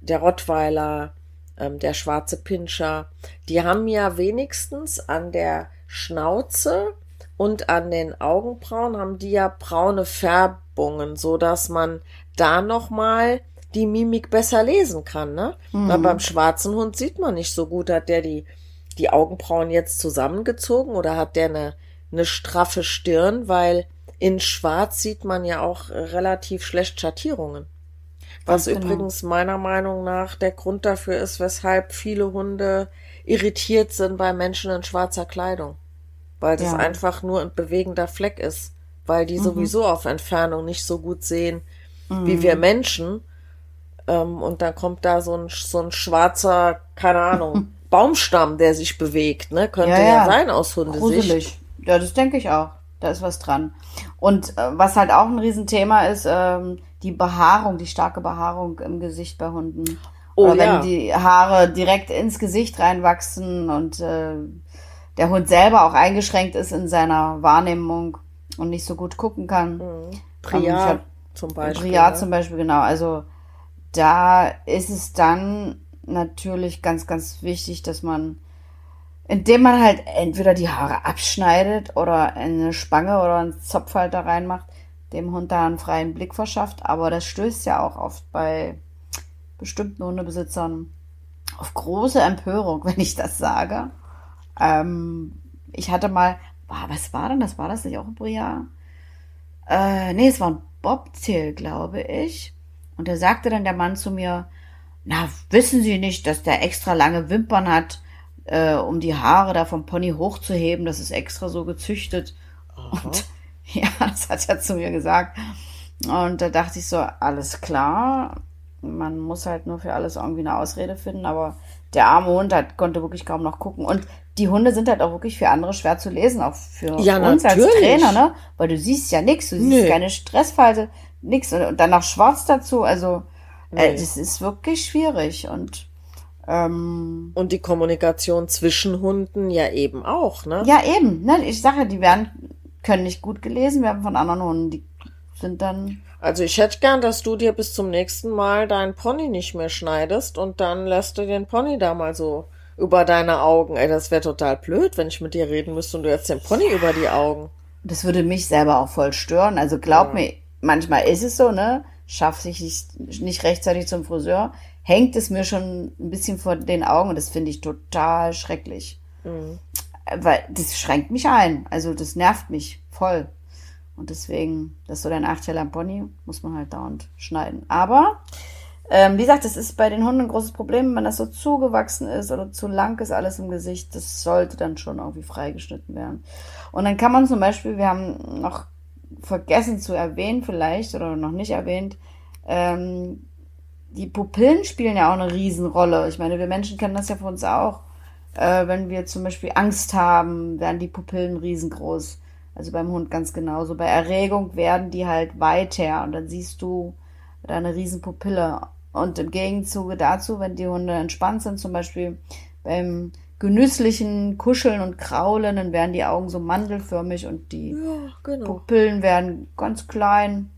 der Rottweiler, ähm, der schwarze Pinscher, die haben ja wenigstens an der Schnauze und an den Augenbrauen haben die ja braune Färbungen, so dass man da noch mal die Mimik besser lesen kann, ne? Weil beim schwarzen Hund sieht man nicht so gut, hat der die die Augenbrauen jetzt zusammengezogen oder hat der eine eine straffe Stirn, weil in Schwarz sieht man ja auch relativ schlecht Schattierungen. Was genau. übrigens meiner Meinung nach der Grund dafür ist, weshalb viele Hunde irritiert sind bei Menschen in schwarzer Kleidung. Weil das Ja. einfach nur ein bewegender Fleck ist. Weil die sowieso auf Entfernung nicht so gut sehen wie wir Menschen. Ähm, und dann kommt da so ein, so ein schwarzer, keine Ahnung, Baumstamm, der sich bewegt, ne? Könnte Ja, ja, ja. sein aus Hundesicht. Gruselig. Ja, das denke ich auch. Da ist was dran. Und äh, was halt auch ein Riesenthema ist, ähm, die Behaarung, die starke Behaarung im Gesicht bei Hunden. Oh, Oder wenn ja. die Haare direkt ins Gesicht reinwachsen und äh, der Hund selber auch eingeschränkt ist in seiner Wahrnehmung und nicht so gut gucken kann. Ähm, ich Priat zum Beispiel. Priat ne? zum Beispiel, genau. Also da ist es dann natürlich ganz, ganz wichtig, dass man, indem man halt entweder die Haare abschneidet oder in eine Spange oder einen Zopfhalter reinmacht, dem Hund da einen freien Blick verschafft. Aber das stößt ja auch oft bei bestimmten Hundebesitzern auf große Empörung, wenn ich das sage. Ähm, ich hatte mal, was war denn das? War das nicht auch ein Briar? Äh, nee, es war ein Bobtail, glaube ich. Und da sagte dann der Mann zu mir, na, wissen Sie nicht, dass der extra lange Wimpern hat, äh, um die Haare da vom Pony hochzuheben? Das ist extra so gezüchtet. Und ja, das hat er zu mir gesagt. Und da dachte ich so, alles klar. Man muss halt nur für alles irgendwie eine Ausrede finden, aber der arme Hund hat, konnte wirklich kaum noch gucken. Und die Hunde sind halt auch wirklich für andere schwer zu lesen, auch für Ja, uns als natürlich. Trainer, ne? Weil du siehst ja nichts, du siehst Nö. keine Stressfalte, nichts. Und, dann noch schwarz dazu, also äh, das ist wirklich schwierig. Und ähm, Und die Kommunikation zwischen Hunden ja eben auch, ne? ja, eben, ne? Ich sage, ja, die werden, können nicht gut gelesen werden von anderen Hunden. Die sind dann. Also ich hätte gern, dass du dir bis zum nächsten Mal deinen Pony nicht mehr schneidest und dann lässt du den Pony da mal so über deine Augen. Ey, das wäre total blöd, wenn ich mit dir reden müsste und du hättest den Pony über die Augen. Das würde mich selber auch voll stören. Also glaub mir, manchmal ist es so, ne? Schaff sich nicht, nicht rechtzeitig zum Friseur, hängt es mir schon ein bisschen vor den Augen und das finde ich total schrecklich. Äh, Weil das schränkt mich ein. Also das nervt mich voll. Und deswegen, das ist so der Nachteil am Pony, muss man halt dauernd schneiden. Aber, ähm, wie gesagt, das ist bei den Hunden ein großes Problem, wenn das so zugewachsen ist oder zu lang ist alles im Gesicht, das sollte dann schon irgendwie freigeschnitten werden. Und dann kann man zum Beispiel, wir haben noch vergessen zu erwähnen vielleicht oder noch nicht erwähnt, ähm, die Pupillen spielen ja auch eine Riesenrolle. Ich meine, wir Menschen kennen das ja von uns auch. Äh, wenn wir zum Beispiel Angst haben, werden die Pupillen riesengroß. Also beim Hund ganz genauso. Bei Erregung werden die halt weiter und dann siehst du da eine riesen Pupille. Und im Gegenzuge dazu, wenn die Hunde entspannt sind, zum Beispiel beim genüsslichen Kuscheln und Kraulen, dann werden die Augen so mandelförmig und die Ja, genau. Pupillen werden ganz klein.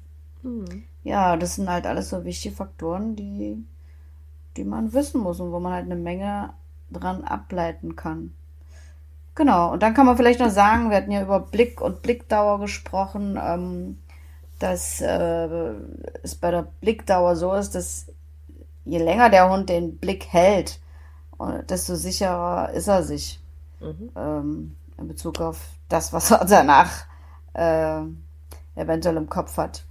Hm. Ja, das sind halt alles so wichtige Faktoren, die, die man wissen muss und wo man halt eine Menge dran ableiten kann. Genau, und dann kann man vielleicht noch sagen, wir hatten ja über Blick und Blickdauer gesprochen, ähm, dass äh, es bei der Blickdauer so ist, dass je länger der Hund den Blick hält, äh, desto sicherer ist er sich Mhm. ähm, in Bezug auf das, was er danach äh, eventuell im Kopf hat.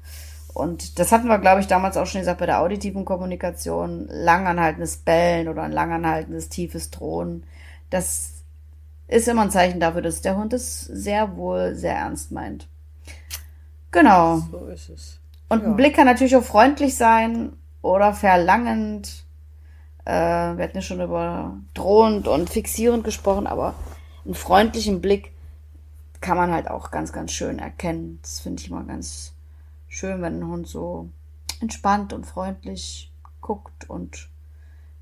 Und das hatten wir, glaube ich, damals auch schon gesagt bei der auditiven Kommunikation. Langanhaltendes Bellen oder ein langanhaltendes tiefes Drohen. Das ist immer ein Zeichen dafür, dass der Hund es sehr wohl sehr ernst meint. Genau. So ist es. Und Ja. ein Blick kann natürlich auch freundlich sein oder verlangend. Äh, wir hatten ja schon über drohend und fixierend gesprochen, aber einen freundlichen Blick kann man halt auch ganz, ganz schön erkennen. Das finde ich immer ganz schön, wenn ein Hund so entspannt und freundlich guckt und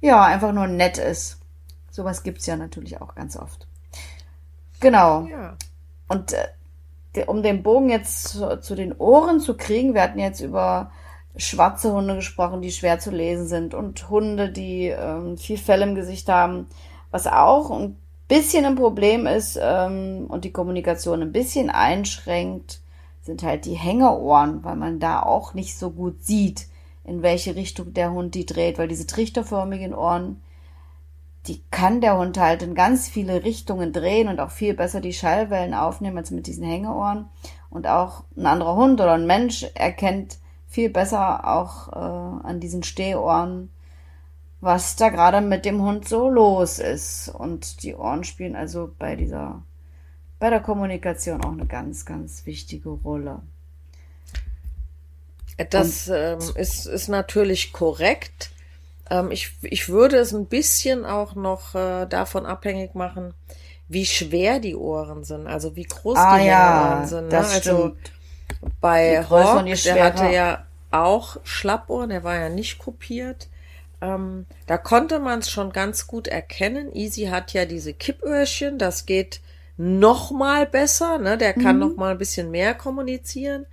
ja, einfach nur nett ist. Sowas gibt's ja natürlich auch ganz oft. Genau. Ja. Und äh, um den Bogen jetzt zu, zu den Ohren zu kriegen, wir hatten jetzt über schwarze Hunde gesprochen, die schwer zu lesen sind und Hunde, die ähm, viel Fell im Gesicht haben, was auch ein bisschen ein Problem ist ähm, und die Kommunikation ein bisschen einschränkt, sind halt die Hängeohren, weil man da auch nicht so gut sieht, in welche Richtung der Hund die dreht, weil diese trichterförmigen Ohren, die kann der Hund halt in ganz viele Richtungen drehen und auch viel besser die Schallwellen aufnehmen als mit diesen Hängeohren. Und auch ein anderer Hund oder ein Mensch erkennt viel besser auch äh, an diesen Stehohren, was da gerade mit dem Hund so los ist. Und die Ohren spielen also bei dieser, bei der Kommunikation auch eine ganz, ganz wichtige Rolle. Das ähm, ist, ist natürlich korrekt. Ähm, ich, ich würde es ein bisschen auch noch äh, davon abhängig machen, wie schwer die Ohren sind, also wie groß Ah die ja, Ohren sind. Ne? das Also stimmt. bei Hawk, der hatte ja auch Schlappohren, der war ja nicht kopiert. Ähm, da konnte man es schon ganz gut erkennen. Easy hat ja diese Kippöhrchen, das geht noch mal besser, ne? Der kann noch mal ein bisschen mehr kommunizieren.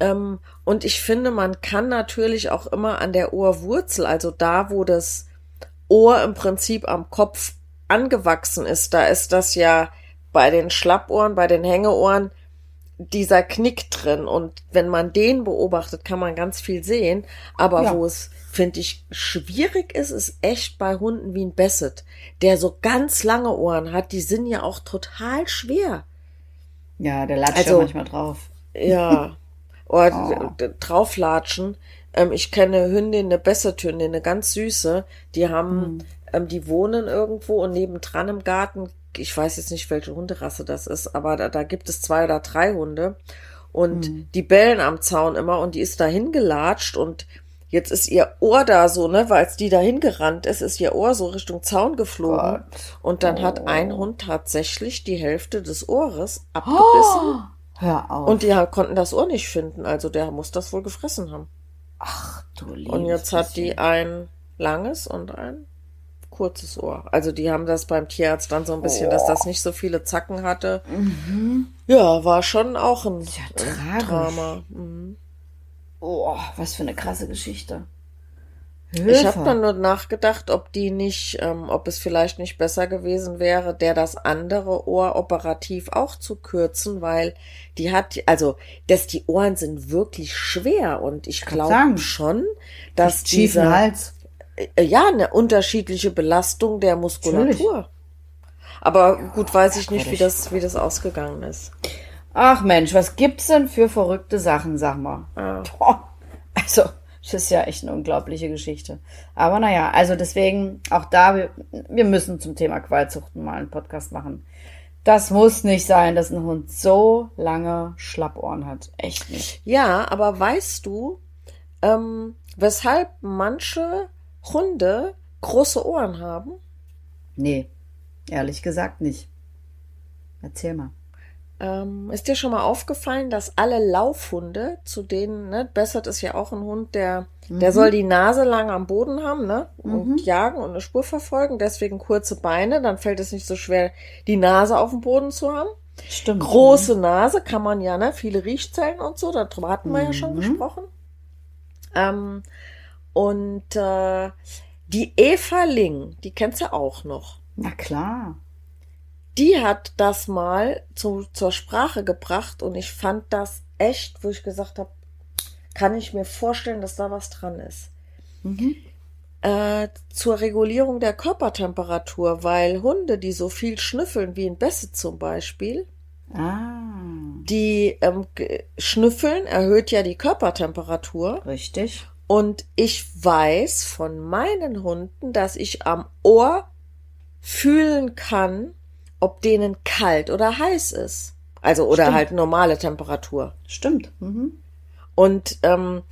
Ähm, und ich finde, man kann natürlich auch immer an der Ohrwurzel, also da, wo das Ohr im Prinzip am Kopf angewachsen ist, da ist das ja bei den Schlappohren, bei den Hängeohren dieser Knick drin. Und wenn man den beobachtet, kann man ganz viel sehen. Aber Ja. wo es, finde ich, schwierig ist, ist echt bei Hunden wie ein Basset, der so ganz lange Ohren hat. Die sind ja auch total schwer. Ja, der latscht Also- ja manchmal drauf. Ja. Oder Oh. drauflatschen. Ähm, ich kenne Hündin, eine Basset-Hündin, eine ganz süße. Die haben, ähm, die wohnen irgendwo und nebendran im Garten, ich weiß jetzt nicht, welche Hunderasse das ist, aber da, da gibt es zwei oder drei Hunde. Und die bellen am Zaun immer und die ist da hingelatscht und jetzt ist ihr Ohr da so, ne, weil es die da hingerannt ist, ist ihr Ohr so Richtung Zaun geflogen. Gott. Und dann hat ein Hund tatsächlich die Hälfte des Ohres abgebissen. Hör auf. Und die konnten das Ohr nicht finden, also der muss das wohl gefressen haben. Ach du liebes Und jetzt hat die ein langes und ein kurzes Ohr. Also die haben das beim Tierarzt dann so ein bisschen, dass das nicht so viele Zacken hatte. Ja, war schon auch ein, Mhm. ja ein. Drama. Mhm. Oh, was für eine krasse Geschichte. Ich habe dann nur nachgedacht, ob die nicht, ähm, ob es vielleicht nicht besser gewesen wäre, der das andere Ohr operativ auch zu kürzen, weil die hat, also, dass die Ohren sind wirklich schwer und ich glaube schon, dass dieser, Hals. Äh, ja, eine unterschiedliche Belastung der Muskulatur. Aber gut, weiß ich nicht, wie das, wie das ausgegangen ist. Ach Mensch, was gibt's denn für verrückte Sachen, sag mal. Ja. Boah. Also, das ist ja echt eine unglaubliche Geschichte. Aber naja, also deswegen, auch da, wir, wir müssen zum Thema Qualzuchten mal einen Podcast machen. Das muss nicht sein, dass ein Hund so lange Schlappohren hat. Echt nicht. Ja, aber weißt du, ähm, weshalb manche Hunde große Ohren haben? Nee, ehrlich gesagt nicht. Erzähl mal. Ähm, ist dir schon mal aufgefallen, dass alle Laufhunde, zu denen, ne, Bessert ist ja auch ein Hund, der, der soll die Nase lang am Boden haben, ne, und jagen und eine Spur verfolgen, deswegen kurze Beine, dann fällt es nicht so schwer, die Nase auf dem Boden zu haben. Stimmt. Große Nase kann man ja, ne, viele Riechzellen und so, darüber hatten wir ja schon gesprochen. Ähm, und äh, die Eva Ling, die kennst du auch noch. Na klar. die hat das mal zu, zur Sprache gebracht und ich fand das echt, wo ich gesagt habe, kann ich mir vorstellen, dass da was dran ist. Äh, zur Regulierung der Körpertemperatur, weil Hunde, die so viel schnüffeln, wie in Bässe zum Beispiel, Ah, die ähm, schnüffeln erhöht ja die Körpertemperatur. richtig. Und ich weiß von meinen Hunden, dass ich am Ohr fühlen kann, ob denen kalt oder heiß ist. Also oder Stimmt. halt normale Temperatur. Stimmt. Mhm. Und ähm,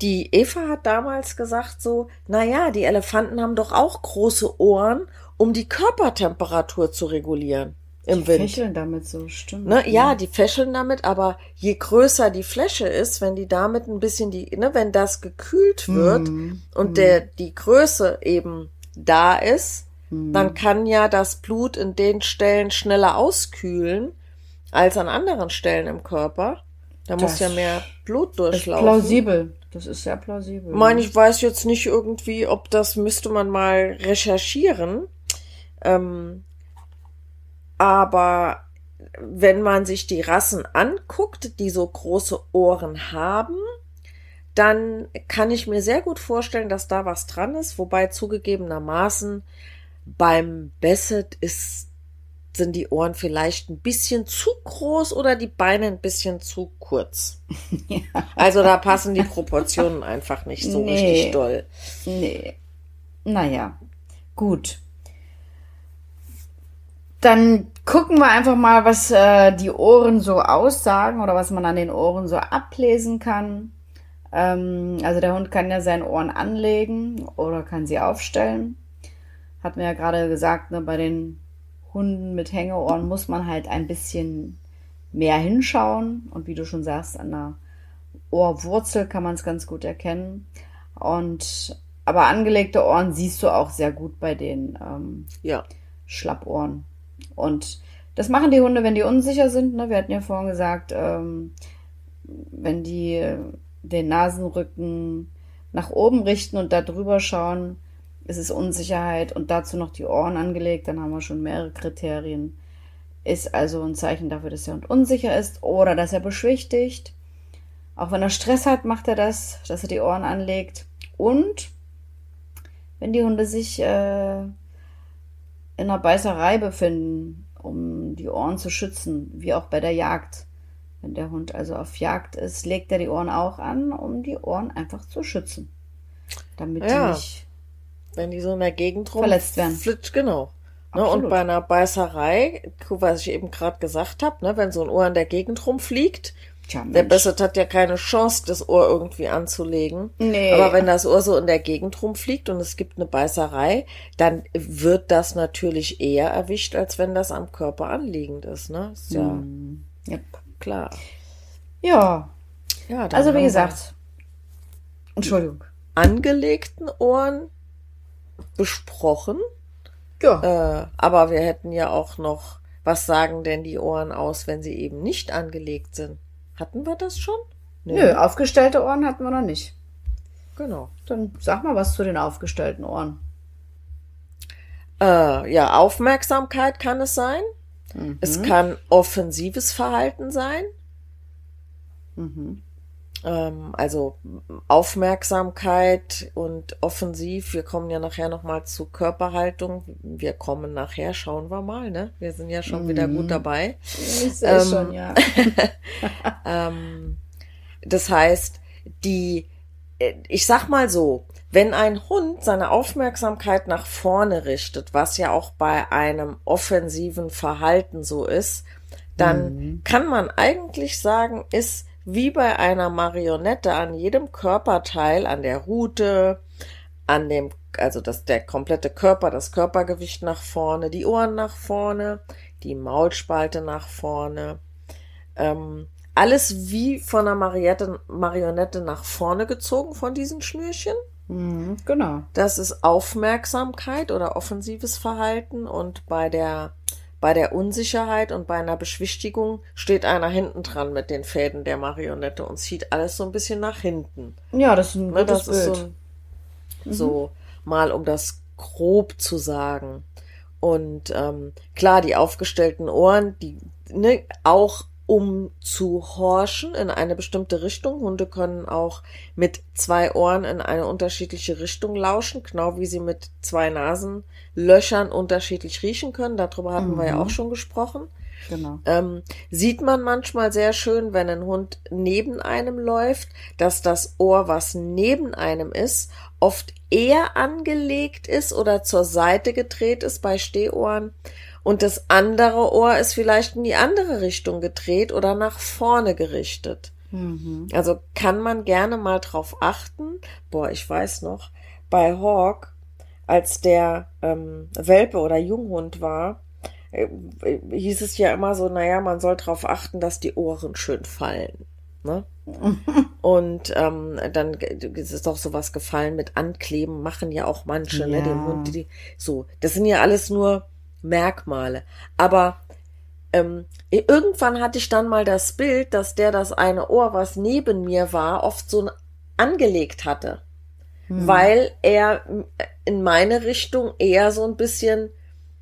die Eva hat damals gesagt so, na ja, die Elefanten haben doch auch große Ohren, um die Körpertemperatur zu regulieren im Die Wind. fächeln damit so, stimmt. Ne, ja, die fächeln damit, aber je größer die Fläche ist, wenn die damit ein bisschen die, ne, wenn das gekühlt wird Mhm. und der die Größe eben da ist, Mhm. dann kann ja das Blut in den Stellen schneller auskühlen als an anderen Stellen im Körper. Da muss Das ja mehr Blut ist durchlaufen. plausibel. Das ist sehr plausibel. Ich meine, ich weiß jetzt nicht irgendwie, ob das müsste man mal recherchieren. Ähm, aber wenn man sich die Rassen anguckt, die so große Ohren haben, dann kann ich mir sehr gut vorstellen, dass da was dran ist. Wobei zugegebenermaßen beim Basset ist, sind die Ohren vielleicht ein bisschen zu groß oder die Beine ein bisschen zu kurz. Also da passen die Proportionen einfach nicht so Nee. richtig doll. Nee. Naja, gut. Dann gucken wir einfach mal, was äh, die Ohren so aussagen oder was man an den Ohren so ablesen kann. Ähm, also der Hund kann ja seine Ohren anlegen oder kann sie aufstellen. Hatten wir ja gerade gesagt, ne, bei den Hunden mit Hängeohren muss man halt ein bisschen mehr hinschauen. Und wie du schon sagst, an der Ohrwurzel kann man es ganz gut erkennen. Und aber angelegte Ohren siehst du auch sehr gut bei den ähm, Ja. Schlappohren. Und das machen die Hunde, wenn die unsicher sind. Ne? Wir hatten ja vorhin gesagt, ähm, wenn die den Nasenrücken nach oben richten und da drüber schauen, ist es Unsicherheit und dazu noch die Ohren angelegt, dann haben wir schon mehrere Kriterien. Ist also ein Zeichen dafür, dass der Hund unsicher ist oder dass er beschwichtigt. Auch wenn er Stress hat, macht er das, dass er die Ohren anlegt. Und wenn die Hunde sich äh, in einer Beißerei befinden, um die Ohren zu schützen, wie auch bei der Jagd. Wenn der Hund also auf Jagd ist, legt er die Ohren auch an, um die Ohren einfach zu schützen. Damit Ja. die nicht. Wenn die so in der Gegend rum Verletzt werden. Flitsch, genau. Ne, und bei einer Beißerei, was ich eben gerade gesagt habe, ne, wenn so ein Ohr in der Gegend rumfliegt, Tja, der Mensch. Basset hat ja keine Chance, das Ohr irgendwie anzulegen. Nee. Aber wenn das Ohr so in der Gegend rumfliegt und es gibt eine Beißerei, dann wird das natürlich eher erwischt, als wenn das am Körper anliegend ist. Ne? Ist ja Hm, Yep. klar. Ja, Ja, also wie gesagt. Entschuldigung. angelegten Ohren besprochen. Ja. Äh, aber wir hätten ja auch noch, was sagen denn die Ohren aus, wenn sie eben nicht angelegt sind? Hatten wir das schon? Nee. Nö, aufgestellte Ohren hatten wir noch nicht. Genau. Dann sag mal was zu den aufgestellten Ohren. Äh, ja, Aufmerksamkeit kann es sein. Mhm. Es kann offensives Verhalten sein. Mhm. Ähm, also Aufmerksamkeit und offensiv. Wir kommen ja nachher nochmal zu Körperhaltung. Wir kommen nachher, schauen wir mal, ne? Wir sind ja schon mhm. wieder gut dabei. Ich sehe ähm, schon, ja. ähm, das heißt, die, äh, ich sag mal so, wenn ein Hund seine Aufmerksamkeit nach vorne richtet, was ja auch bei einem offensiven Verhalten so ist, dann mhm. kann man eigentlich sagen, ist wie bei einer Marionette an jedem Körperteil, an der Rute, an dem, also das, der komplette Körper, das Körpergewicht nach vorne, die Ohren nach vorne, die Maulspalte nach vorne, ähm, alles wie von einer Marionette, Marionette nach vorne gezogen von diesen Schnürchen. Mhm, genau. Das ist Aufmerksamkeit oder offensives Verhalten und bei der bei der Unsicherheit und bei einer Beschwichtigung steht einer hinten dran mit den Fäden der Marionette und zieht alles so ein bisschen nach hinten. Ja, das ist ein ne, das Bild. Ist so, mhm. so mal um das grob zu sagen. Und ähm, klar, die aufgestellten Ohren, die ne, auch um zu horchen in eine bestimmte Richtung. Hunde können auch mit zwei Ohren in eine unterschiedliche Richtung lauschen, genau wie sie mit zwei Nasenlöchern unterschiedlich riechen können. Darüber hatten mhm. wir ja mhm. auch schon gesprochen. Genau. Ähm, sieht man manchmal sehr schön, wenn ein Hund neben einem läuft, dass das Ohr, was neben einem ist, oft eher angelegt ist oder zur Seite gedreht ist bei Stehohren und das andere Ohr ist vielleicht in die andere Richtung gedreht oder nach vorne gerichtet. Mhm. Also kann man gerne mal drauf achten. Boah, ich weiß noch, bei Hawk, als der ähm, Welpe oder Junghund war, äh, hieß es ja immer so, naja, man soll darauf achten, dass die Ohren schön fallen. Ne? Und ähm, dann ist doch sowas gefallen mit Ankleben, machen ja auch manche, ja. ne, den Hund, die, so. Das sind ja alles nur Merkmale. Aber ähm, irgendwann hatte ich dann mal das Bild, dass der das eine Ohr, was neben mir war, oft so angelegt hatte. Hm. Weil er in meine Richtung eher so ein bisschen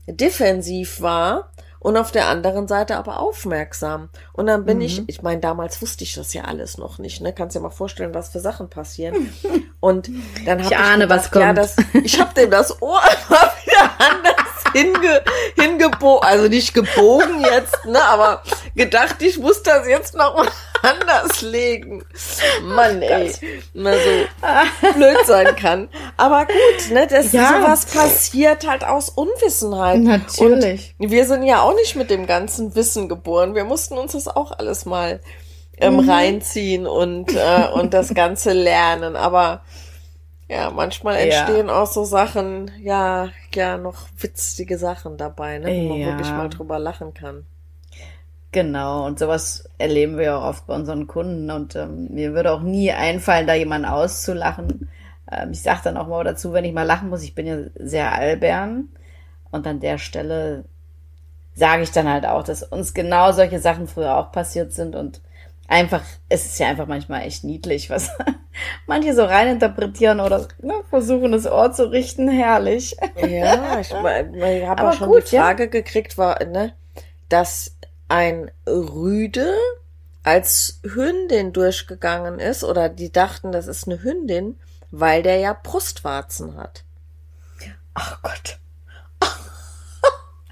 defensiv war und auf der anderen Seite aber aufmerksam. Und dann bin mhm. ich, ich meine, damals wusste ich das ja alles noch nicht, ne? Kannst dir mal vorstellen, was für Sachen passieren. Und dann habe ich, ich ahne, gedacht, was kommt. ja, das, ich habe dem das Ohr immer wieder anders hinge, hingebogen, also nicht gebogen jetzt, ne, aber gedacht, ich muss das jetzt noch mal anders legen. Mann, ey, mal so blöd sein kann. Aber gut, ne, dass ja. sowas passiert halt aus Unwissenheit. Natürlich. Und wir sind ja auch nicht mit dem ganzen Wissen geboren. Wir mussten uns das auch alles mal ähm, mhm. reinziehen und, äh, und das Ganze lernen. Aber ja, manchmal entstehen ja. auch so Sachen, ja, ja, noch witzige Sachen dabei, ne, wo man ja. wirklich mal drüber lachen kann. Genau, und sowas erleben wir auch oft bei unseren Kunden und ähm, mir würde auch nie einfallen, da jemanden auszulachen. Ähm, ich sage dann auch mal dazu, wenn ich mal lachen muss, ich bin ja sehr albern und an der Stelle sage ich dann halt auch, dass uns genau solche Sachen früher auch passiert sind und einfach, es ist ja einfach manchmal echt niedlich, was manche so reininterpretieren oder ne, versuchen, das Ohr zu richten. Herrlich. Ja, ich, ich habe auch schon gut, die Frage ja. gekriegt, war, ne, dass ein Rüde als Hündin durchgegangen ist oder die dachten, das ist eine Hündin, weil der ja Brustwarzen hat. Ach Gott. Ne,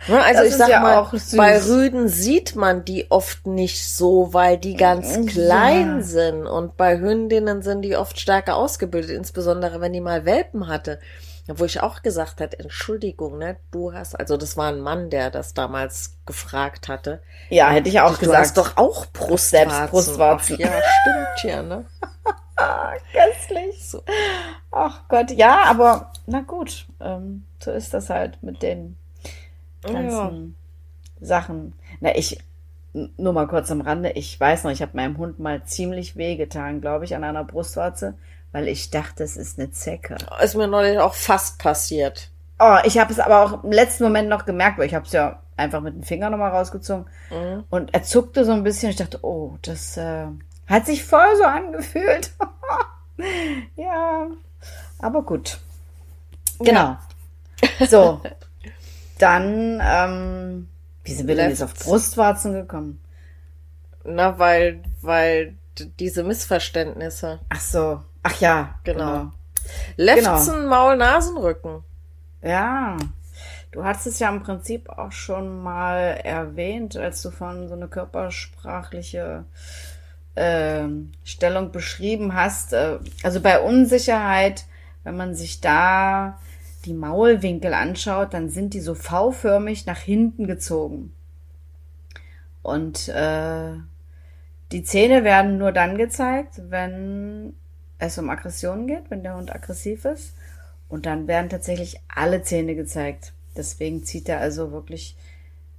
also das ich sag ja mal, bei Rüden sieht man die oft nicht so, weil die ganz ja. klein sind und bei Hündinnen sind die oft stärker ausgebildet, insbesondere wenn die mal Welpen hatte. Wo ich auch gesagt hat, Entschuldigung, ne, du hast, also das war ein Mann, der das damals gefragt hatte. Ja, hätte ich auch du gesagt. Du hast doch auch Brustwarzen. Selbst Brustwarzen. Ach, ja, stimmt ja, ne? Köstlich. So. Ach Gott, ja, aber na gut, ähm, so ist das halt mit den ganzen ja. Sachen. Na, ich, nur mal kurz am Rande, ich weiß noch, ich habe meinem Hund mal ziemlich wehgetan, glaube ich, an einer Brustwarze, weil ich dachte, es ist eine Zecke. Ist mir neulich auch fast passiert. Oh, ich habe es aber auch im letzten Moment noch gemerkt, weil ich habe es ja einfach mit dem Finger nochmal rausgezogen. Mhm. Und er zuckte so ein bisschen. Ich dachte, oh, das äh, hat sich voll so angefühlt. ja, aber gut. Genau. Ja. So, dann, ähm, wie sind wir denn jetzt auf Brustwarzen gekommen? Na, weil, weil diese Missverständnisse. Ach so. Ach ja, Genau. genau. Lefzen, Maul, Nasenrücken. Ja, du hast es ja im Prinzip auch schon mal erwähnt, als du von so eine körpersprachliche ähm, Stellung beschrieben hast. Äh, also bei Unsicherheit, wenn man sich da die Maulwinkel anschaut, dann sind die so V-förmig nach hinten gezogen. Und äh, die Zähne werden nur dann gezeigt, wenn es um Aggression geht, wenn der Hund aggressiv ist. Und dann werden tatsächlich alle Zähne gezeigt. Deswegen zieht er also wirklich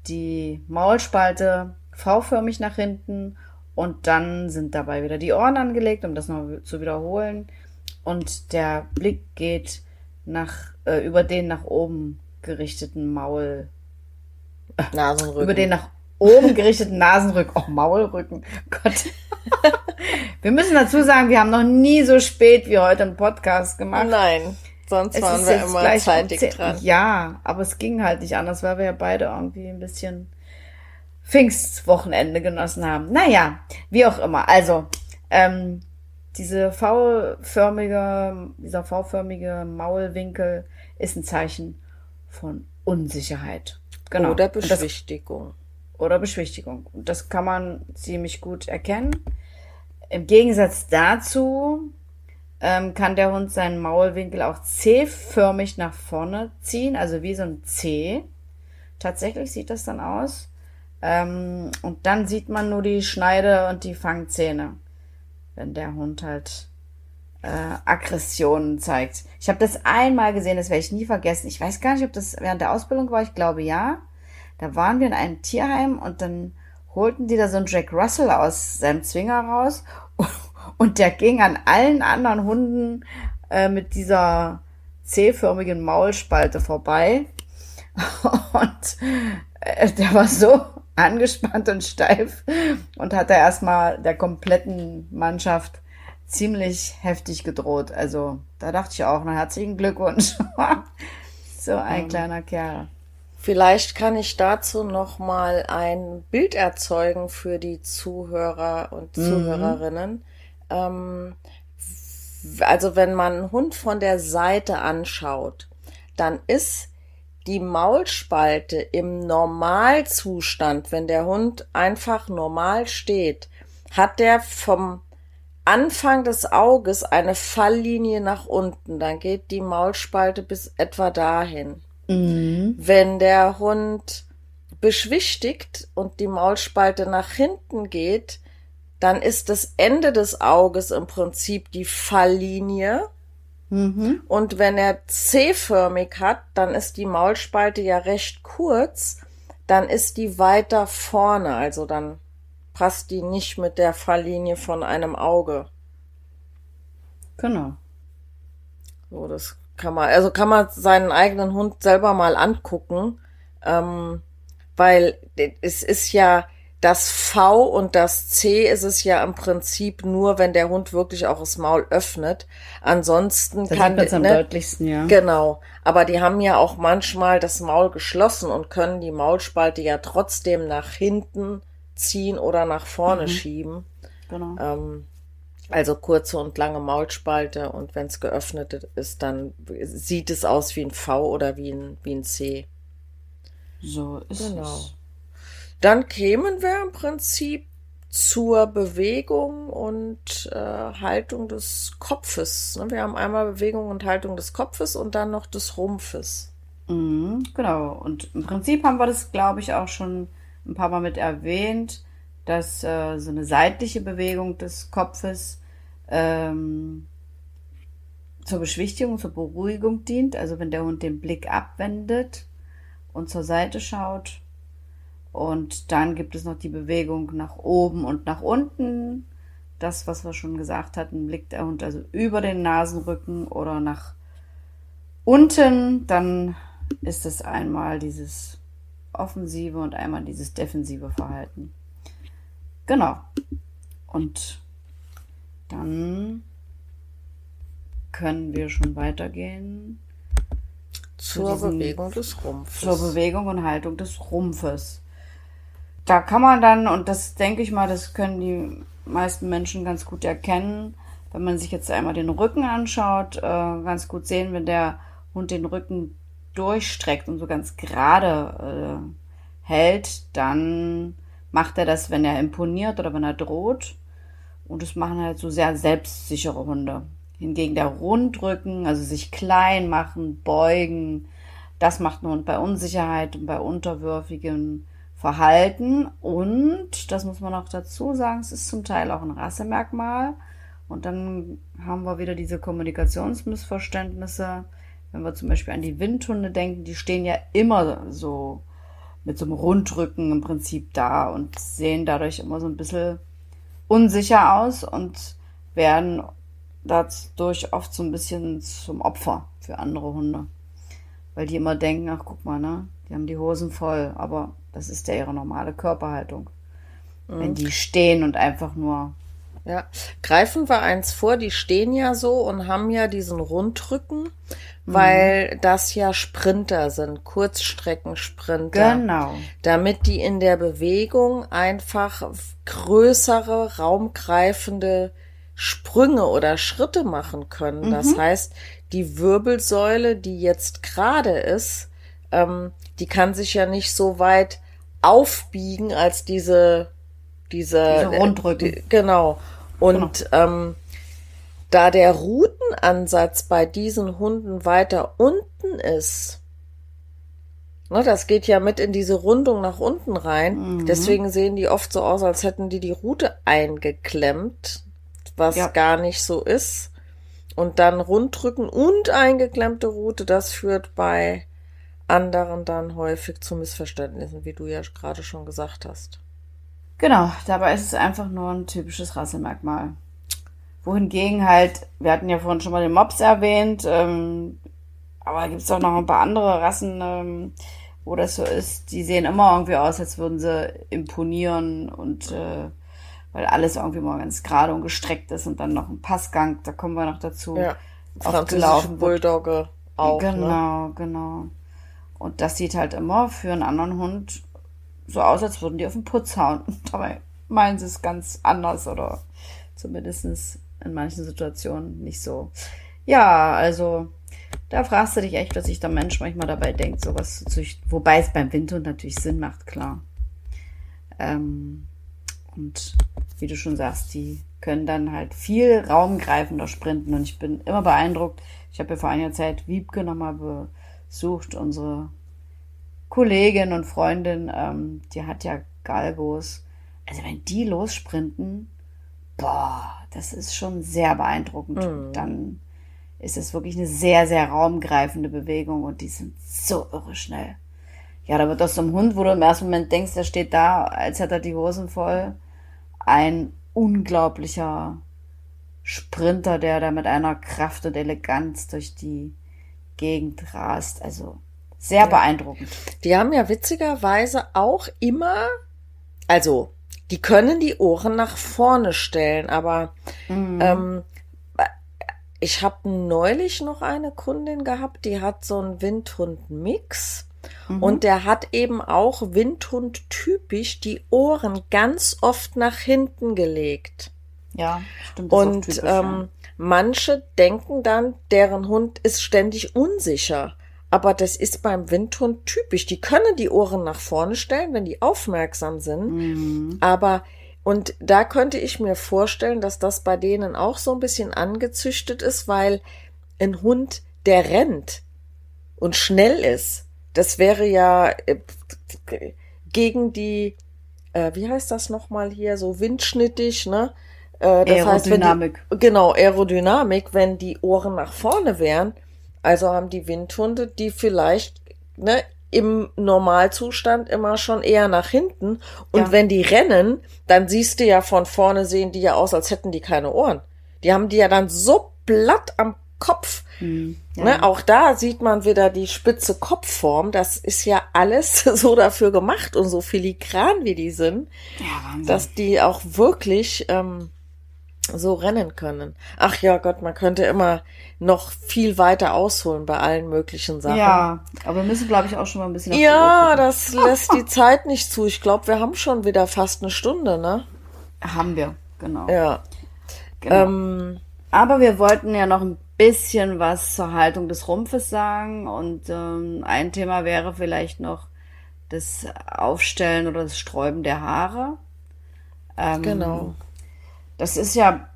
die Maulspalte V-förmig nach hinten und dann sind dabei wieder die Ohren angelegt, um das noch zu wiederholen. Und der Blick geht nach äh, über den nach oben gerichteten Maul, Nasenrücken. über den nach oben gerichteten Nasenrücken, oh Maulrücken, Gott. wir müssen dazu sagen, wir haben noch nie so spät wie heute einen Podcast gemacht. Nein, sonst Es waren wir immer um zeitig dran. Ja, aber es ging halt nicht anders, weil wir ja beide irgendwie ein bisschen Pfingstwochenende genossen haben. Naja, wie auch immer. Also, ähm, diese V-förmige, dieser V-förmige Maulwinkel ist ein Zeichen von Unsicherheit. Genau. Oder Und das, Beschwichtigung. oder Beschwichtigung. Und das kann man ziemlich gut erkennen. Im Gegensatz dazu ähm, kann der Hund seinen Maulwinkel auch C-förmig nach vorne ziehen, also wie so ein C. Tatsächlich sieht das dann aus. Ähm, und dann sieht man nur die Schneide und die Fangzähne, wenn der Hund halt äh, Aggressionen zeigt. Ich habe das einmal gesehen, das werde ich nie vergessen. Ich weiß gar nicht, ob das während der Ausbildung war. Ich glaube ja. Da waren wir in einem Tierheim und dann holten die da so einen Jack Russell aus seinem Zwinger raus und der ging an allen anderen Hunden äh, mit dieser C-förmigen Maulspalte vorbei und äh, der war so angespannt und steif und hat da erstmal der kompletten Mannschaft ziemlich heftig gedroht. Also da dachte ich auch, na herzlichen Glückwunsch. so ein kleiner Kerl. Vielleicht kann ich dazu noch mal ein Bild erzeugen für die Zuhörer und Zuhörerinnen. Ähm, also wenn man einen Hund von der Seite anschaut, dann ist die Maulspalte im Normalzustand, wenn der Hund einfach normal steht, hat der vom Anfang des Auges eine Falllinie nach unten. Dann geht die Maulspalte bis etwa dahin. Wenn der Hund beschwichtigt und die Maulspalte nach hinten geht, dann ist das Ende des Auges im Prinzip die Falllinie. Und wenn er C-förmig hat, dann ist die Maulspalte ja recht kurz, dann ist die weiter vorne, also dann passt die nicht mit der Falllinie von einem Auge. Genau. So, das kann man, also kann man seinen eigenen Hund selber mal angucken, ähm, weil es ist ja das V und das C ist es ja im Prinzip nur, wenn der Hund wirklich auch das Maul öffnet. Ansonsten Das kann es am ne, deutlichsten, ja. Genau, aber die haben ja auch manchmal das Maul geschlossen und können die Maulspalte ja trotzdem nach hinten ziehen oder nach vorne schieben. Genau. Ähm, also kurze und lange Maulspalte und wenn es geöffnet ist, dann sieht es aus wie ein V oder wie ein, wie ein C. So ist Genau. es. Dann kämen wir im Prinzip zur Bewegung und äh, Haltung des Kopfes. ne? Wir haben einmal Bewegung und Haltung des Kopfes und dann noch des Rumpfes. Mhm, genau. Und im Prinzip haben wir das, glaube ich, auch schon ein paar Mal mit erwähnt, dass äh, so eine seitliche Bewegung des Kopfes ähm, zur Beschwichtigung, zur Beruhigung dient. Also wenn der Hund den Blick abwendet und zur Seite schaut. Und dann gibt es noch die Bewegung nach oben und nach unten. Das, was wir schon gesagt hatten, blickt der Hund also über den Nasenrücken oder nach unten, dann ist es einmal dieses offensive und einmal dieses defensive Verhalten. Genau. Und dann können wir schon weitergehen Zur Bewegung des Rumpfes. zur Bewegung und Haltung des Rumpfes. Da kann man dann, und das denke ich mal, das können die meisten Menschen ganz gut erkennen. Wenn man sich jetzt einmal den Rücken anschaut, äh, ganz gut sehen, wenn der Hund den Rücken durchstreckt und so ganz gerade äh, hält, dann macht er das, wenn er imponiert oder wenn er droht. Und das machen halt so sehr selbstsichere Hunde. Hingegen der Rundrücken, also sich klein machen, beugen, das macht ein Hund bei Unsicherheit und bei unterwürfigem Verhalten. Und, das muss man auch dazu sagen, es ist zum Teil auch ein Rassemerkmal. Und dann haben wir wieder diese Kommunikationsmissverständnisse. Wenn wir zum Beispiel an die Windhunde denken, die stehen ja immer so mit so einem Rundrücken im Prinzip da und sehen dadurch immer so ein bisschen unsicher aus und werden dadurch oft so ein bisschen zum Opfer für andere Hunde. Weil die immer denken, ach guck mal, ne, die haben die Hosen voll, aber das ist ja ihre normale Körperhaltung. Mhm. Wenn die stehen und einfach nur. Ja, greifen wir eins vor, die stehen ja so und haben ja diesen Rundrücken, mhm. weil das ja Sprinter sind, Kurzstreckensprinter. Genau. Damit die in der Bewegung einfach größere, raumgreifende Sprünge oder Schritte machen können. Mhm. Das heißt, die Wirbelsäule, die jetzt gerade ist, ähm, die kann sich ja nicht so weit aufbiegen als diese diese, diese Rundrücken. Die, genau. Und genau. Ähm, da der Routenansatz bei diesen Hunden weiter unten ist, ne, das geht ja mit in diese Rundung nach unten rein. Mhm. Deswegen sehen die oft so aus, als hätten die die Rute eingeklemmt, was ja. gar nicht so ist. Und dann runddrücken und eingeklemmte Rute, das führt bei anderen dann häufig zu Missverständnissen, wie du ja gerade schon gesagt hast. Genau, dabei ist es einfach nur ein typisches Rassemerkmal. Wohingegen halt, wir hatten ja vorhin schon mal den Mops erwähnt, ähm, aber gibt es auch noch ein paar andere Rassen, ähm, wo das so ist, die sehen immer irgendwie aus, als würden sie imponieren und äh, weil alles irgendwie mal ganz gerade und gestreckt ist und dann noch ein Passgang, da kommen wir noch dazu. Ja, französische Bulldogge auch. Genau, ne? genau. Und das sieht halt immer für einen anderen Hund so aus, als würden die auf den Putz hauen. Dabei meinen sie es ganz anders oder zumindest in manchen Situationen nicht so. Ja, also da fragst du dich echt, was sich der Mensch manchmal dabei denkt, sowas zu züchten. Wobei es beim Windhund natürlich Sinn macht, klar. Ähm, und wie du schon sagst, die können dann halt viel raumgreifender sprinten. Und ich bin immer beeindruckt. Ich habe ja vor einiger Zeit Wiebke nochmal besucht, unsere Kollegin und Freundin, ähm, die hat ja Galgos. Also wenn die lossprinten, boah, das ist schon sehr beeindruckend. Mhm. Dann ist es wirklich eine sehr, sehr raumgreifende Bewegung und die sind so irre schnell. Ja, da wird aus so einem Hund, wo du im ersten Moment denkst, der steht da, als hätte er die Hosen voll, ein unglaublicher Sprinter, der da mit einer Kraft und Eleganz durch die Gegend rast. Also sehr ja. beeindruckend. Die haben ja witzigerweise auch immer, also die können die Ohren nach vorne stellen, aber mhm. ähm, ich habe neulich noch eine Kundin gehabt, die hat so einen Windhund-Mix. Mhm. Und der hat eben auch Windhund typisch die Ohren ganz oft nach hinten gelegt. Ja, stimmt. Und typisch, ähm, ja. Manche denken dann, deren Hund ist ständig unsicher. Aber das ist beim Windhund typisch. Die können die Ohren nach vorne stellen, wenn die aufmerksam sind. Mhm. Aber und da könnte ich mir vorstellen, dass das bei denen auch so ein bisschen angezüchtet ist, weil ein Hund, der rennt und schnell ist, das wäre ja äh, gegen die, äh, wie heißt das nochmal hier, so windschnittig, ne? Äh, das Aerodynamik. Heißt, die, genau, Aerodynamik, wenn die Ohren nach vorne wären. Also haben die Windhunde, die vielleicht ne, im Normalzustand immer schon eher nach hinten. Und ja. wenn die rennen, dann siehst du ja von vorne, sehen die ja aus, als hätten die keine Ohren. Die haben die ja dann so platt am Kopf. Hm, ja. ne, auch da sieht man wieder die spitze Kopfform. Das ist ja alles so dafür gemacht und so filigran wie die sind, ja, dass die auch wirklich ähm, so rennen können. Ach ja Gott, man könnte immer noch viel weiter ausholen bei allen möglichen Sachen. Ja, aber wir müssen, glaube ich, auch schon mal ein bisschen. Ja, das lässt die Zeit nicht zu. Ich glaube, wir haben schon wieder fast eine Stunde, ne? Haben wir, genau. Ja. genau. Ähm, Aber wir wollten ja noch ein bisschen was zur Haltung des Rumpfes sagen und ähm, ein Thema wäre vielleicht noch das Aufstellen oder das Sträuben der Haare. Ähm, genau. Das ist ja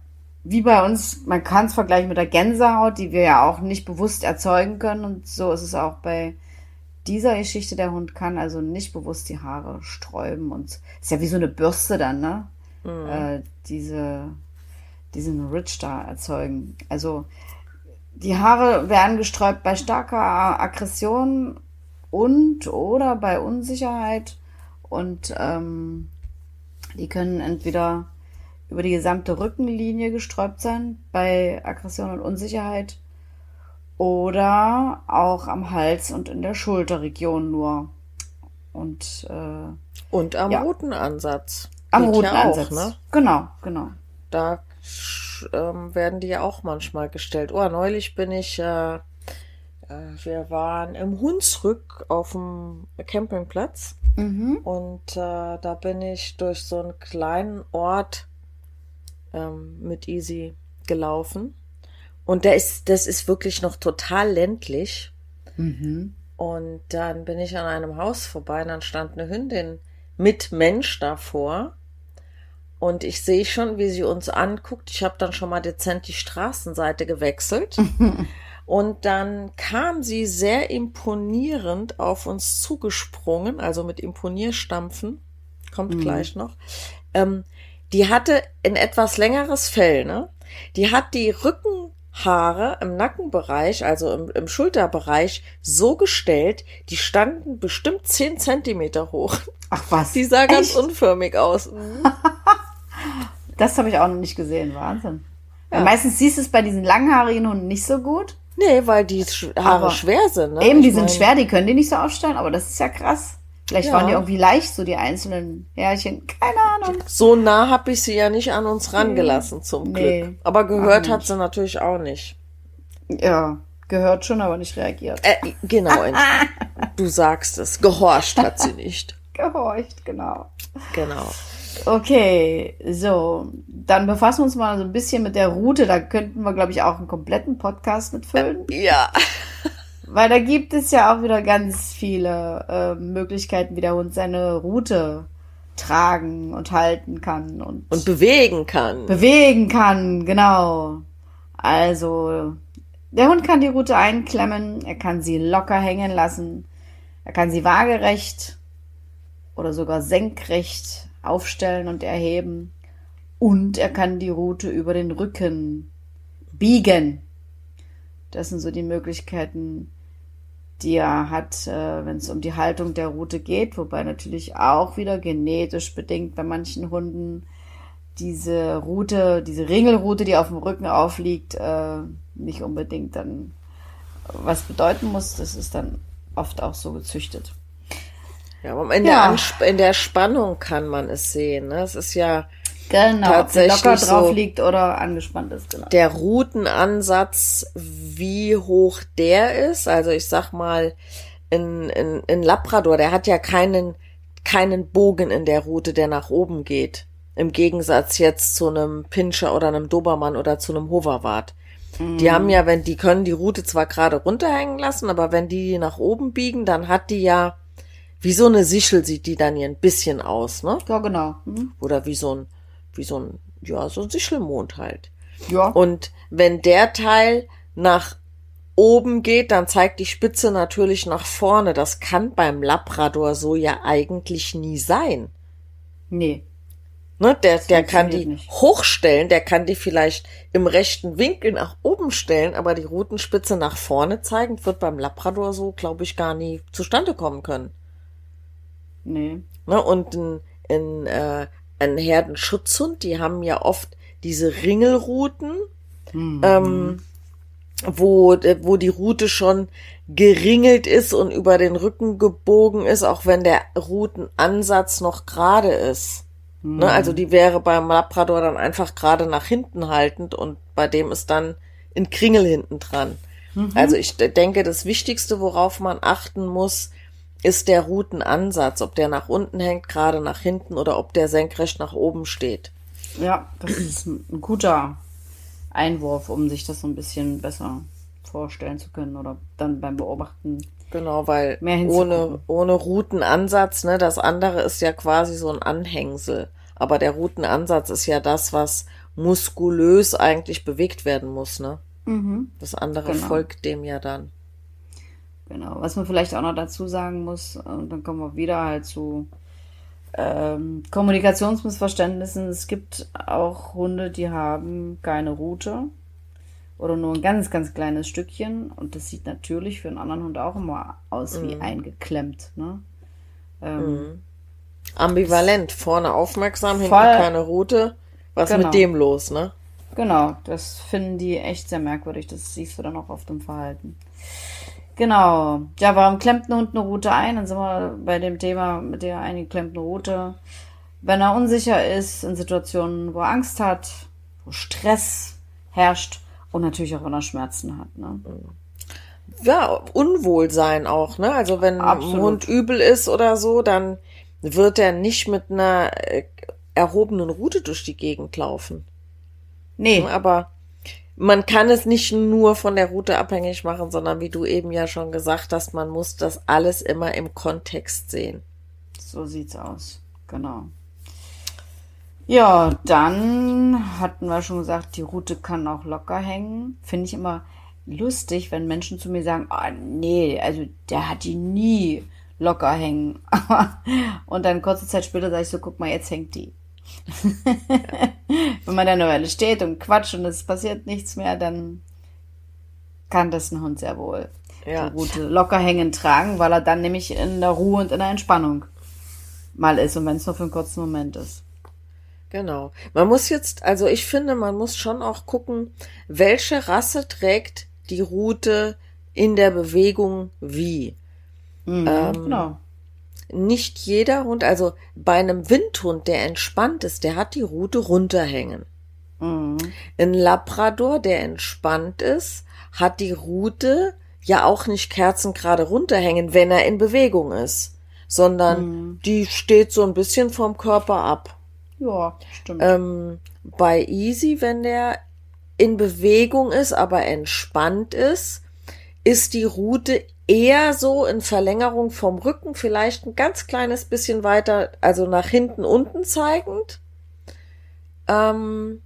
wie bei uns, man kann es vergleichen mit der Gänsehaut, die wir ja auch nicht bewusst erzeugen können. Und so ist es auch bei dieser Geschichte. Der Hund kann also nicht bewusst die Haare sträuben. Und ist ja wie so eine Bürste dann, ne? Äh, diese, diesen Ridge da erzeugen. Also die Haare werden gesträubt bei starker Aggression und oder bei Unsicherheit. Und ähm, die können entweder über die gesamte Rückenlinie gesträubt sein bei Aggression und Unsicherheit oder auch am Hals und in der Schulterregion nur. Und äh, und am Ja. Rutenansatz. am ja Rutenansatz. Auch, ne? Genau, genau. Da ähm, werden die ja auch manchmal gestellt. Oh, neulich bin ich, äh, äh, wir waren im Hunsrück auf dem Campingplatz Mhm. und äh, da bin ich durch so einen kleinen Ort ähm, mit Easy gelaufen. Und der ist, das ist wirklich noch total ländlich. Mhm. Und dann bin ich an einem Haus vorbei und dann stand eine Hündin mit Mensch davor. Und ich sehe schon, wie sie uns anguckt. Ich habe dann schon mal dezent die Straßenseite gewechselt. Und dann kam sie sehr imponierend auf uns zugesprungen, also mit Imponierstampfen. Kommt gleich noch. Ähm, die hatte ein etwas längeres Fell, ne? Die hat die Rückenhaare im Nackenbereich, also im, im Schulterbereich, so gestellt, die standen bestimmt zehn Zentimeter hoch. Ach was. Die sah ganz Echt? unförmig aus. Das habe ich auch noch nicht gesehen. Wahnsinn. Weil Meistens siehst du es bei diesen langhaarigen Hunden nicht so gut. Nee, weil die Haare Aber schwer sind, ne? Eben, die Ich sind mein, schwer, die können die nicht so aufstellen, aber das ist ja krass. Vielleicht Ja. waren die irgendwie leicht, so die einzelnen Härchen. Keine Ahnung. So nah habe ich sie ja nicht an uns rangelassen, zum Nee. Glück. Aber gehört hat sie natürlich auch nicht. Ja, gehört schon, aber nicht reagiert. Äh, genau, du sagst es. Gehorcht hat sie nicht. Gehorcht, genau. Genau. Okay, so. Dann befassen wir uns mal so ein bisschen mit der Route. Da könnten wir, glaube ich, auch einen kompletten Podcast mitfüllen. Ja. Weil da gibt es ja auch wieder ganz viele äh, Möglichkeiten, wie der Hund seine Route tragen und halten kann und, Und bewegen kann. bewegen kann, genau. Also, der Hund kann die Route einklemmen, er kann sie locker hängen lassen, er kann sie waagerecht oder sogar senkrecht aufstellen und erheben und er kann die Route über den Rücken biegen. Das sind so die Möglichkeiten, die er hat, äh, wenn es um die Haltung der Route geht, wobei natürlich auch wieder genetisch bedingt bei manchen Hunden diese Route, diese Ringelroute, die auf dem Rücken aufliegt, äh, nicht unbedingt dann was bedeuten muss. Das ist dann oft auch so gezüchtet. Ja, aber in, Ja. Der Ansp in der Spannung kann man es sehen. Ne? Es ist ja Genau, Tatsächlich locker drauf so. liegt oder angespannt ist, genau. der Routenansatz, wie hoch der ist. Also ich sag mal, in, in, in Labrador, der hat ja keinen, keinen Bogen in der Route, der nach oben geht. Im Gegensatz jetzt zu einem Pinscher oder einem Dobermann oder zu einem Hoverwart. Die haben ja, wenn die können die Route zwar gerade runterhängen lassen, aber wenn die nach oben biegen, dann hat die ja wie so eine Sichel sieht die dann hier ein bisschen aus, ne? Ja, genau. Mhm. Oder wie so ein, wie so ein, ja, so ein Sichelmond halt. Ja. Und wenn der Teil nach oben geht, dann zeigt die Spitze natürlich nach vorne. Das kann beim Labrador so ja eigentlich nie sein. nee. Ne, der, der kann die nicht. hochstellen, der kann die vielleicht im rechten Winkel nach oben stellen, aber die Rutenspitze nach vorne zeigen, wird beim Labrador so, glaube ich, gar nie zustande kommen können. Nee. Ne, und ein, ein, äh, ein Herdenschutzhund, die haben ja oft diese Ringelruten, ähm, wo, äh, wo die Rute schon geringelt ist und über den Rücken gebogen ist, auch wenn der Rutenansatz noch gerade ist. Ne, also die wäre beim Labrador dann einfach gerade nach hinten haltend und bei dem ist dann ein Kringel hinten dran. Also ich denke, das Wichtigste, worauf man achten muss, ist der Rutenansatz, ob der nach unten hängt, gerade nach hinten oder ob der senkrecht nach oben steht. Ja, das ist ein guter Einwurf, um sich das so ein bisschen besser vorstellen zu können oder dann beim Beobachten. Genau, weil ohne, ohne Routenansatz, ne, das andere ist ja quasi so ein Anhängsel. Aber der Routenansatz ist ja das, was muskulös eigentlich bewegt werden muss, ne? Das andere Genau. folgt dem ja dann. Genau. Was man vielleicht auch noch dazu sagen muss, und dann kommen wir wieder halt zu ähm, Kommunikationsmissverständnissen. Es gibt auch Hunde, die haben keine Rute oder nur ein ganz, ganz kleines Stückchen. Und das sieht natürlich für einen anderen Hund auch immer aus wie eingeklemmt. Ne? Ähm, Ambivalent, vorne aufmerksam, hinten keine Route. Was Genau. mit dem los, ne? Genau, das finden die echt sehr merkwürdig. Das siehst du dann auch oft im Verhalten. Genau. Ja, warum klemmt ein Hund eine Route ein? Dann sind wir bei dem Thema mit der eingeklemmten Route. Wenn er unsicher ist, in Situationen, wo er Angst hat, wo Stress herrscht und natürlich auch, wenn er Schmerzen hat. Ne? Ja, Unwohlsein auch, ne? Also wenn ein Absolut. Hund übel ist oder so, dann wird er nicht mit einer äh, erhobenen Rute durch die Gegend laufen. Nee, Aber man kann es nicht nur von der Route abhängig machen, sondern wie du eben ja schon gesagt hast, man muss das alles immer im Kontext sehen. so sieht's aus. Genau. Ja, dann hatten wir schon gesagt, die Route kann auch locker hängen. Finde ich immer lustig, wenn Menschen zu mir sagen, ah nee, also der hat die nie locker hängen. Und dann kurze Zeit später sage ich so, guck mal, jetzt hängt die. wenn man da eine Weile steht und quatscht und es passiert nichts mehr, dann kann das ein Hund sehr wohl Ja. die Route locker hängen tragen, weil er dann nämlich in der Ruhe und in der Entspannung mal ist und wenn es nur für einen kurzen Moment ist. Genau. Man muss jetzt, also ich finde, man muss schon auch gucken, welche Rasse trägt die Route in der Bewegung wie. Mhm, genau. Nicht jeder Hund, also bei einem Windhund, der entspannt ist, der hat die Route runterhängen. Mhm. Ein Labrador, der entspannt ist, hat die Route ja auch nicht kerzengerade runterhängen, wenn er in Bewegung ist, sondern die steht so ein bisschen vom Körper ab. Ja, stimmt. Ähm, bei Easy, wenn der in Bewegung ist, aber entspannt ist, ist die Route eher so in Verlängerung vom Rücken, vielleicht ein ganz kleines bisschen weiter, also nach hinten unten zeigend. Ähm,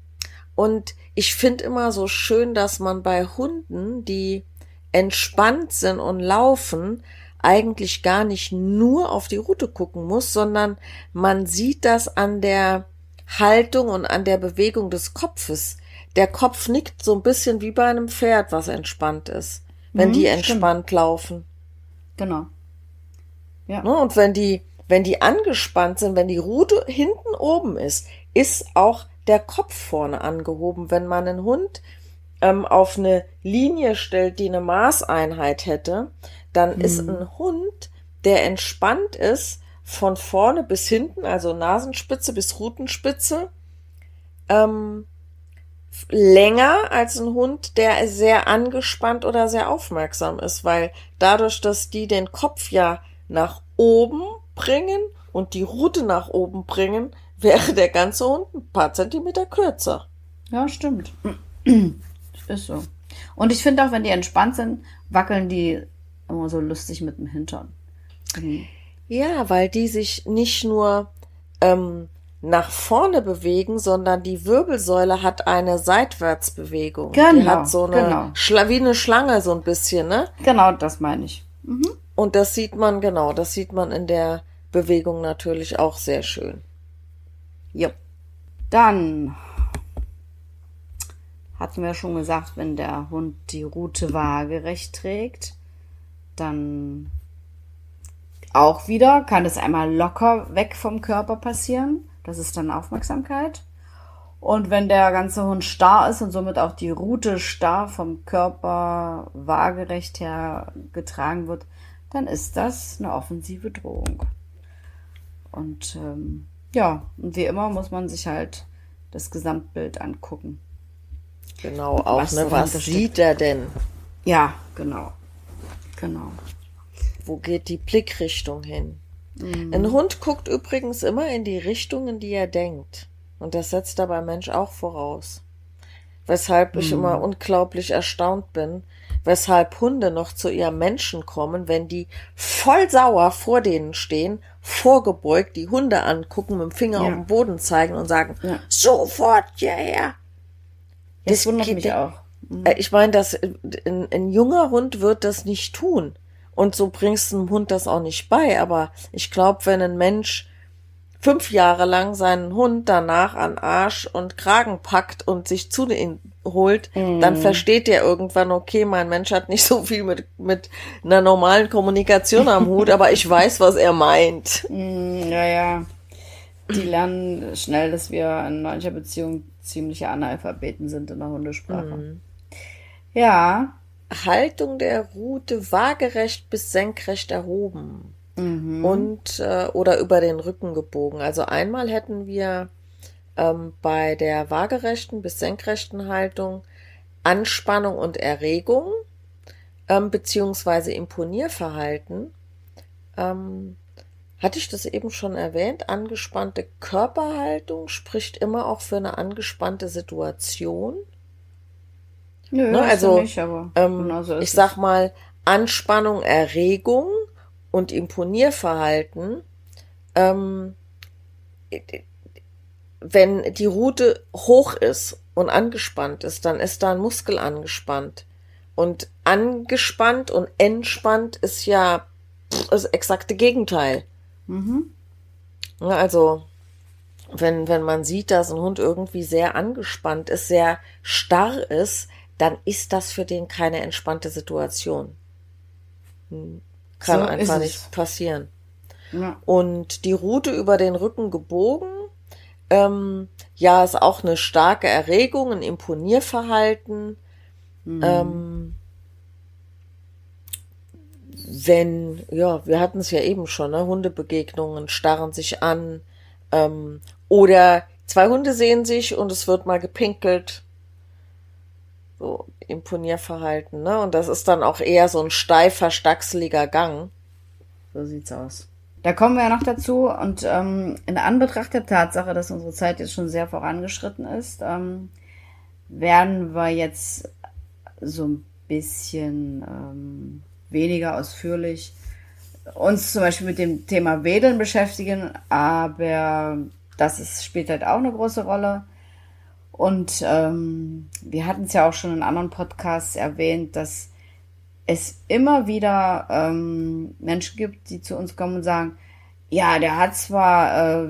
und ich finde immer so schön, dass man bei Hunden, die entspannt sind und laufen, eigentlich gar nicht nur auf die Route gucken muss, sondern man sieht das an der Haltung und an der Bewegung des Kopfes. Der Kopf nickt so ein bisschen wie bei einem Pferd, was entspannt ist, wenn Mhm, die stimmt. entspannt laufen. genau. Ja. Ne? Und wenn die, wenn die angespannt sind, wenn die Rute hinten oben ist, ist auch der Kopf vorne angehoben. Wenn man einen Hund ähm, auf eine Linie stellt, die eine Maßeinheit hätte, dann ist ein Hund, der entspannt ist, von vorne bis hinten, also Nasenspitze bis Rutenspitze, ähm, länger als ein Hund, der sehr angespannt oder sehr aufmerksam ist, weil dadurch, dass die den Kopf ja nach oben bringen und die Rute nach oben bringen, wäre der ganze Hund ein paar Zentimeter kürzer. Ja, stimmt. Ist so. Und ich finde auch, wenn die entspannt sind, wackeln die immer so lustig mit dem Hintern. Mhm. Ja, weil die sich nicht nur ähm, nach vorne bewegen, sondern die Wirbelsäule hat eine Seitwärtsbewegung. Die Genau, hat so eine genau. Schla wie eine Schlange so ein bisschen, ne? Genau, das meine ich. Und das sieht man genau, das sieht man in der Bewegung natürlich auch sehr schön. Ja. Dann hatten wir schon gesagt, wenn der Hund die Route waagerecht trägt, dann auch wieder kann es einmal locker weg vom Körper passieren. Das ist dann Aufmerksamkeit. Und wenn der ganze Hund starr ist und somit auch die Route starr vom Körper waagerecht her getragen wird, dann ist das eine offensive Drohung. Und ähm, ja, und wie immer muss man sich halt das Gesamtbild angucken. Genau, auch, Was ne? Was sieht er denn? Ja, genau. Genau. Wo geht die Blickrichtung hin? Mhm. Ein Hund guckt übrigens immer in die Richtung, in die er denkt. Und das setzt dabei Mensch auch voraus. Weshalb ich Mhm. immer unglaublich erstaunt bin, weshalb Hunde noch zu ihrem Menschen kommen, wenn die voll sauer vor denen stehen, vorgebeugt, die Hunde angucken, mit dem Finger Ja. auf den Boden zeigen und sagen, Ja. sofort hierher. Das wundert geht- mich auch. Äh, Ich meine, dass äh, ein, ein junger Hund wird das nicht tun. Und so bringst du einem Hund das auch nicht bei. Aber ich glaube, wenn ein Mensch fünf Jahre lang seinen Hund danach an Arsch und Kragen packt und sich zu ihm holt, dann versteht er irgendwann, okay, mein Mensch hat nicht so viel mit, mit einer normalen Kommunikation am Hut, aber ich weiß, was er meint. Mm, Ja, ja. Die lernen schnell, dass wir in mancher Beziehung ziemliche Analphabeten sind in der Hundesprache. Ja. Haltung der Rute waagerecht bis senkrecht erhoben. Mhm. und äh, oder über den Rücken gebogen. Also einmal hätten wir ähm, bei der waagerechten bis senkrechten Haltung Anspannung und Erregung ähm, beziehungsweise Imponierverhalten. Ähm, hatte ich das eben schon erwähnt? Angespannte Körperhaltung spricht immer auch für eine angespannte Situation. Nö, Ne, also, nicht, aber Ähm, genau so ich sag mal, Anspannung, Erregung und Imponierverhalten, ähm, wenn die Rute hoch ist und angespannt ist, dann ist da ein Muskel angespannt. Und angespannt und entspannt ist ja das exakte Gegenteil. Mhm. Ja, Also, wenn, wenn man sieht, dass ein Hund irgendwie sehr angespannt ist, sehr starr ist, dann ist das für den keine entspannte Situation. Hm, Kann So einfach es. nicht passieren. Ja. Und die Rute über den Rücken gebogen, ähm, ja, ist auch eine starke Erregung, ein Imponierverhalten. Mhm. Ähm, wenn, ja, wir hatten es ja eben schon, ne? Hundebegegnungen starren sich an, ähm, oder zwei Hunde sehen sich und es wird mal gepinkelt. So Imponierverhalten, ne? Und das ist dann auch eher so ein steifer, stachseliger Gang. So sieht's aus. Da kommen wir ja noch dazu und ähm, in Anbetracht der Tatsache, dass unsere Zeit jetzt schon sehr vorangeschritten ist, ähm, werden wir jetzt so ein bisschen ähm, weniger ausführlich uns zum Beispiel mit dem Thema Wedeln beschäftigen, aber das ist, spielt halt auch eine große Rolle. Und ähm, wir hatten es ja auch schon in anderen Podcasts erwähnt, dass es immer wieder ähm, Menschen gibt, die zu uns kommen und sagen, ja, der hat zwar äh,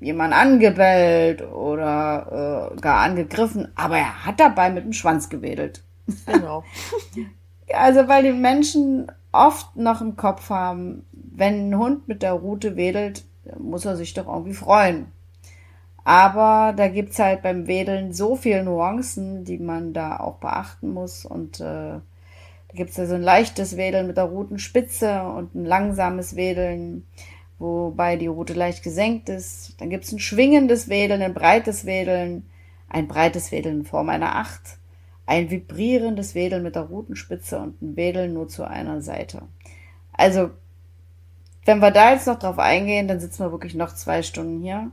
jemand angebellt oder äh, gar angegriffen, aber er hat dabei mit dem Schwanz gewedelt. Genau. Also weil die Menschen oft noch im Kopf haben, wenn ein Hund mit der Rute wedelt, muss er sich doch irgendwie freuen. Aber da gibt's halt beim Wedeln so viele Nuancen, die man da auch beachten muss. Und äh, da gibt's ja so ein leichtes Wedeln mit der Rutenspitze und ein langsames Wedeln, wobei die Rute leicht gesenkt ist. Dann gibt's ein schwingendes Wedeln, ein breites Wedeln, ein breites Wedeln in Form einer Acht, ein vibrierendes Wedeln mit der Rutenspitze und ein Wedeln nur zu einer Seite. Also, wenn wir da jetzt noch drauf eingehen, dann sitzen wir wirklich noch zwei Stunden hier.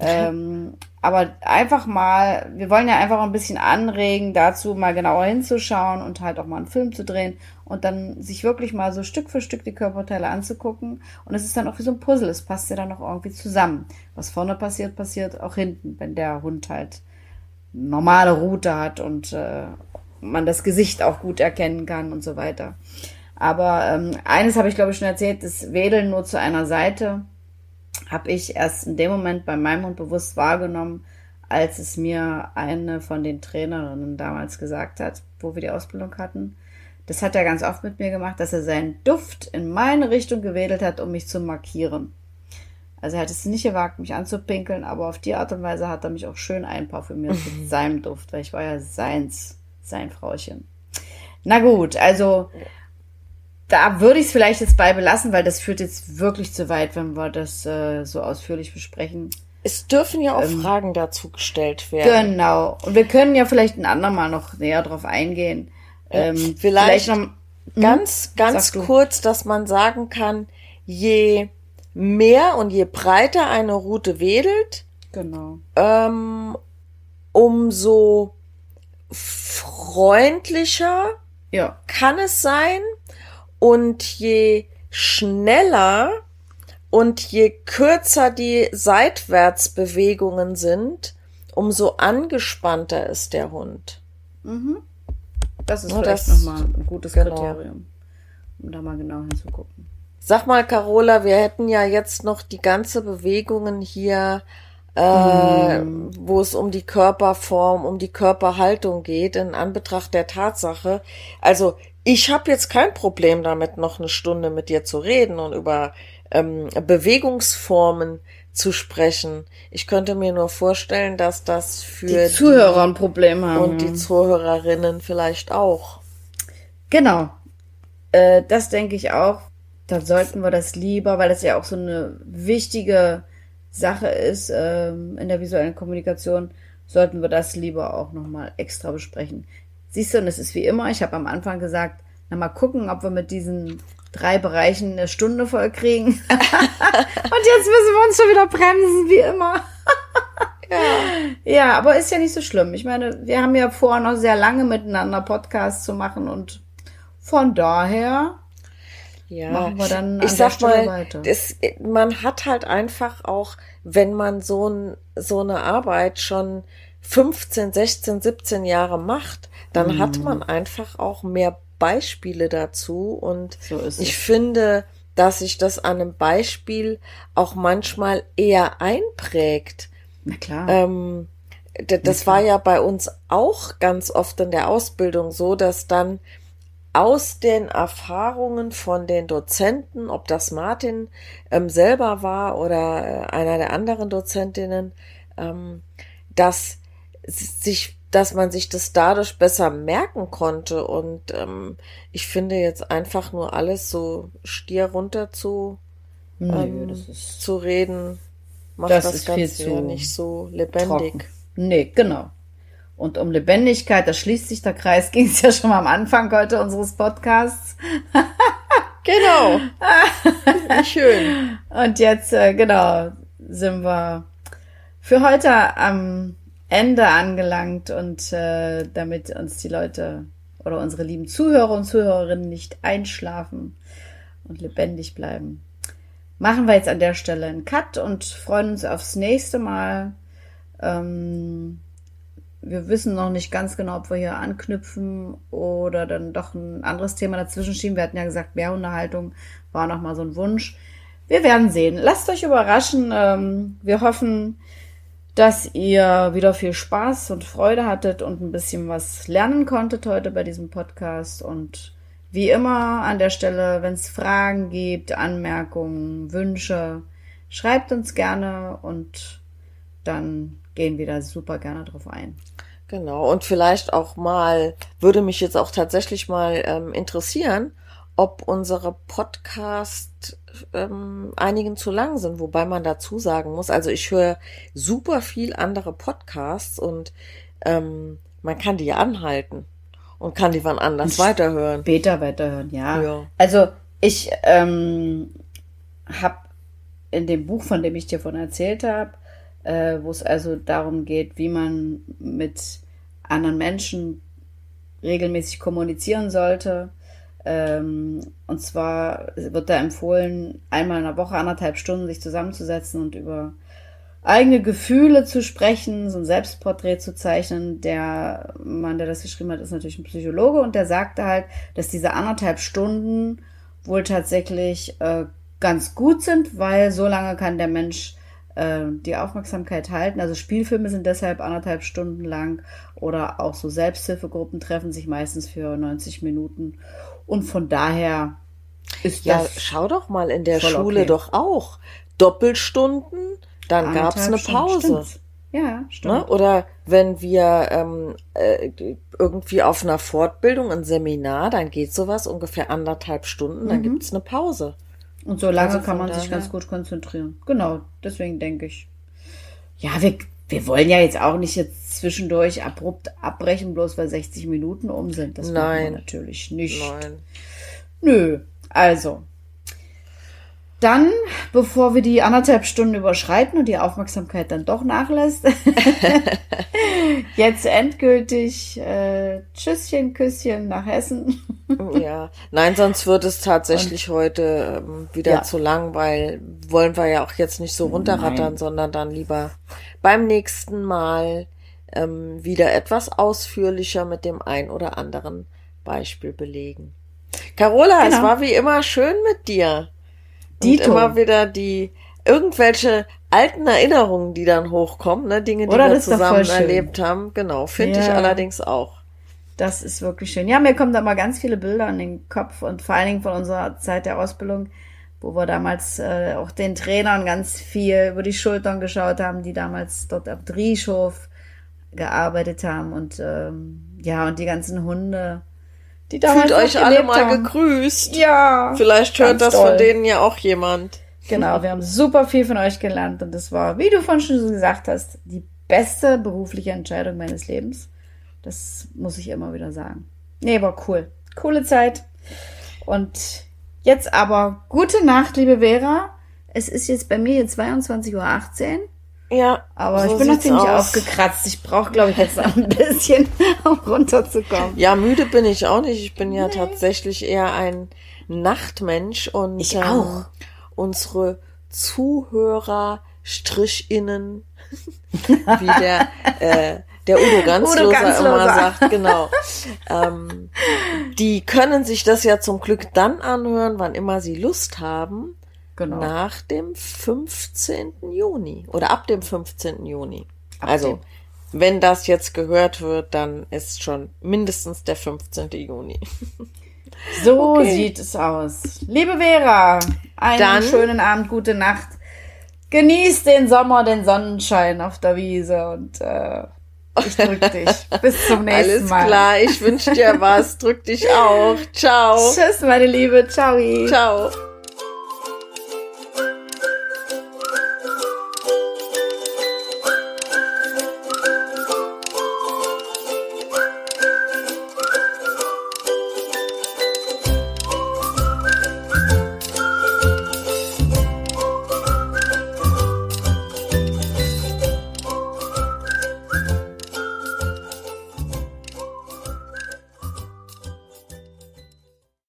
Ähm, aber einfach mal, wir wollen ja einfach ein bisschen anregen, dazu mal genauer hinzuschauen und halt auch mal einen Film zu drehen und dann sich wirklich mal so Stück für Stück die Körperteile anzugucken. Und es ist dann auch wie so ein Puzzle, es passt ja dann auch irgendwie zusammen. Was vorne passiert, passiert auch hinten, wenn der Hund halt normale Route hat und äh, man das Gesicht auch gut erkennen kann und so weiter. Aber ähm, eines habe ich glaube ich schon erzählt, das Wedeln nur zu einer Seite habe ich erst in dem Moment bei meinem Hund bewusst wahrgenommen, als es mir eine von den Trainerinnen damals gesagt hat, wo wir die Ausbildung hatten. Das hat er ganz oft mit mir gemacht, dass er seinen Duft in meine Richtung gewedelt hat, um mich zu markieren. Also er hat es nicht gewagt, mich anzupinkeln, aber auf die Art und Weise hat er mich auch schön einparfümiert mit seinem Duft, weil ich war ja seins, sein Frauchen. Na gut, also da würde ich es vielleicht jetzt bei belassen, weil das führt jetzt wirklich zu weit, wenn wir das äh, so ausführlich besprechen. Es dürfen ja auch Ähm, Fragen dazu gestellt werden. Genau. Und wir können ja vielleicht ein andermal noch näher drauf eingehen. Ähm, vielleicht noch, Ganz, ganz du. kurz, dass man sagen kann, je mehr und je breiter eine Route wedelt, Genau. ähm, umso freundlicher Ja. kann es sein und je schneller und je kürzer die Seitwärtsbewegungen sind, umso angespannter ist der Hund. Mhm. Das ist vielleicht nochmal ein gutes genau. Kriterium, um da mal genau hinzugucken. Sag mal, Carola, wir hätten ja jetzt noch die ganze Bewegungen hier, äh, wo es um die Körperform, um die Körperhaltung geht, in Anbetracht der Tatsache. Also ich habe jetzt kein Problem damit, noch eine Stunde mit dir zu reden und über ähm, Bewegungsformen zu sprechen. Ich könnte mir nur vorstellen, dass das für Die Zuhörer ein Problem haben. und die Zuhörerinnen vielleicht auch. Genau. Äh, das denke ich auch. Da sollten wir das lieber, weil das ja auch so eine wichtige Sache ist ähm, in der visuellen Kommunikation, sollten wir das lieber auch nochmal extra besprechen. Siehst du, und es ist wie immer, ich habe am Anfang gesagt, na mal gucken, ob wir mit diesen drei Bereichen eine Stunde voll kriegen. und jetzt müssen wir uns schon wieder bremsen, wie immer. Ja, aber ist ja nicht so schlimm. Ich meine, wir haben ja vor, noch sehr lange miteinander Podcasts zu machen und von daher Ja, Machen wir dann an ich sag Stelle mal, weiter. Man hat halt einfach auch, wenn man so, ein, so eine Arbeit schon 15, 16, 17 Jahre macht, dann Mhm. hat man einfach auch mehr Beispiele dazu und So ich finde, dass sich das an einem Beispiel auch manchmal eher einprägt. na klar. Ähm, das war ja bei uns auch ganz oft in der Ausbildung so, dass dann aus den Erfahrungen von den Dozenten, ob das Martin ähm, selber war oder äh, einer der anderen Dozentinnen, ähm, dass sich, dass man sich das dadurch besser merken konnte. Und ähm, ich finde jetzt einfach nur alles so stier runter zu, Nö, ähm, ist zu reden, macht Das das, Ganze ja nicht so lebendig. trocken. Nee, genau. Und um Lebendigkeit, da schließt sich der Kreis, ging es ja schon mal am Anfang heute unseres Podcasts. Genau. Schön. Und jetzt, äh, genau, sind wir für heute am Ende angelangt und äh, damit uns die Leute oder unsere lieben Zuhörer und Zuhörerinnen nicht einschlafen und lebendig bleiben, machen wir jetzt an der Stelle einen Cut und freuen uns aufs nächste Mal. Ähm, wir wissen noch nicht ganz genau, ob wir hier anknüpfen oder dann doch ein anderes Thema dazwischen schieben. Wir hatten ja gesagt, Mehrhundehaltung war noch mal so ein Wunsch. Wir werden sehen. Lasst euch überraschen. Ähm, wir hoffen, dass ihr wieder viel Spaß und Freude hattet und ein bisschen was lernen konntet heute bei diesem Podcast. Und wie immer an der Stelle, wenn es Fragen gibt, Anmerkungen, Wünsche, schreibt uns gerne und dann gehen wir da super gerne drauf ein. Genau. Und vielleicht auch mal, würde mich jetzt auch tatsächlich mal ähm, interessieren, ob unsere Podcast ähm, einigen zu lang sind, wobei man dazu sagen muss, also ich höre super viel andere Podcasts und ähm, man kann die anhalten und kann die wann anders weiterhören. Später weiterhören, ja. Ja. Also ich ähm, habe in dem Buch, von dem ich dir von erzählt habe, äh, wo es also darum geht, wie man mit anderen Menschen regelmäßig kommunizieren sollte. Ähm, und zwar wird da empfohlen, einmal in der Woche, anderthalb Stunden sich zusammenzusetzen und über eigene Gefühle zu sprechen, so ein Selbstporträt zu zeichnen. Der Mann, der das geschrieben hat, ist natürlich ein Psychologe und der sagte halt, dass diese anderthalb Stunden wohl tatsächlich äh, ganz gut sind, weil so lange kann der Mensch äh, die Aufmerksamkeit halten. Also Spielfilme sind deshalb anderthalb Stunden lang oder auch so Selbsthilfegruppen treffen sich meistens für 90 Minuten und von daher ist Ja, das schau doch mal in der Schule okay. doch auch. Doppelstunden, dann gab's anderthalb eine Stunden. Pause. Stimmt. Ja, stimmt. Ne? Oder wenn wir ähm, äh, irgendwie auf einer Fortbildung, ein Seminar, dann geht sowas ungefähr anderthalb Stunden, dann gibt's eine Pause. Und so lange Also kann man sich ganz gut konzentrieren. Genau, deswegen denke ich. Ja, wir, wir wollen ja jetzt auch nicht jetzt zwischendurch abrupt abbrechen, bloß weil 60 Minuten um sind. Das Nein. natürlich nicht. Nein. Nö, also. Dann, bevor wir die anderthalb Stunden überschreiten und die Aufmerksamkeit dann doch nachlässt, jetzt endgültig äh, Tschüsschen, Küsschen nach Hessen. ja, nein, sonst wird es tatsächlich und, heute ähm, wieder ja. zu lang, weil wollen wir ja auch jetzt nicht so runterrattern, nein. sondern dann lieber beim nächsten Mal ähm, wieder etwas ausführlicher mit dem ein oder anderen Beispiel belegen. Carola, genau. es war wie immer schön mit dir. Dito. Und immer wieder die irgendwelche alten Erinnerungen, die dann hochkommen, ne, Dinge, die Oder wir zusammen erlebt haben. Genau, finde ja. ich allerdings auch. Das ist wirklich schön. Ja, mir kommen da mal ganz viele Bilder an den Kopf und vor allen Dingen von unserer Zeit der Ausbildung, wo wir damals äh, auch den Trainern ganz viel über die Schultern geschaut haben, die damals dort am Drieshof gearbeitet haben und ähm, ja, und die ganzen Hunde. Die Fühlt euch alle mal haben. gegrüßt. Ja. Vielleicht hört das doll. von denen ja auch jemand. Genau, wir haben super viel von euch gelernt und das war, wie du vorhin schon so gesagt hast, die beste berufliche Entscheidung meines Lebens. Das muss ich immer wieder sagen. Nee, war cool. Coole Zeit. Und jetzt aber gute Nacht, liebe Vera. Es ist jetzt bei mir jetzt 22.18 Uhr. Ja. Aber so ich bin noch ziemlich aus. aufgekratzt. Ich brauche, glaube ich, jetzt noch ein bisschen, um runterzukommen. Ja, müde bin ich auch nicht. Ich bin ja nee. tatsächlich eher ein Nachtmensch und ich auch. Ähm, unsere Zuhörer Strichinnen, wie der äh, der Udo Ganzloser, Udo Ganzloser. immer sagt, genau. ähm, die können sich das ja zum Glück dann anhören, wann immer sie Lust haben. Genau. Nach dem 15. Juni oder ab dem 15. Juni. Ab also, dem. wenn das jetzt gehört wird, dann ist schon mindestens der 15. Juni. So okay. sieht es aus. Liebe Vera, einen dann, schönen Abend, gute Nacht. Genieß den Sommer, den Sonnenschein auf der Wiese und äh, ich drück dich. Bis zum nächsten Alles Mal. Alles klar, ich wünsche dir was. Drück dich auch. Ciao. Tschüss, meine Liebe. Ciao. Ciao.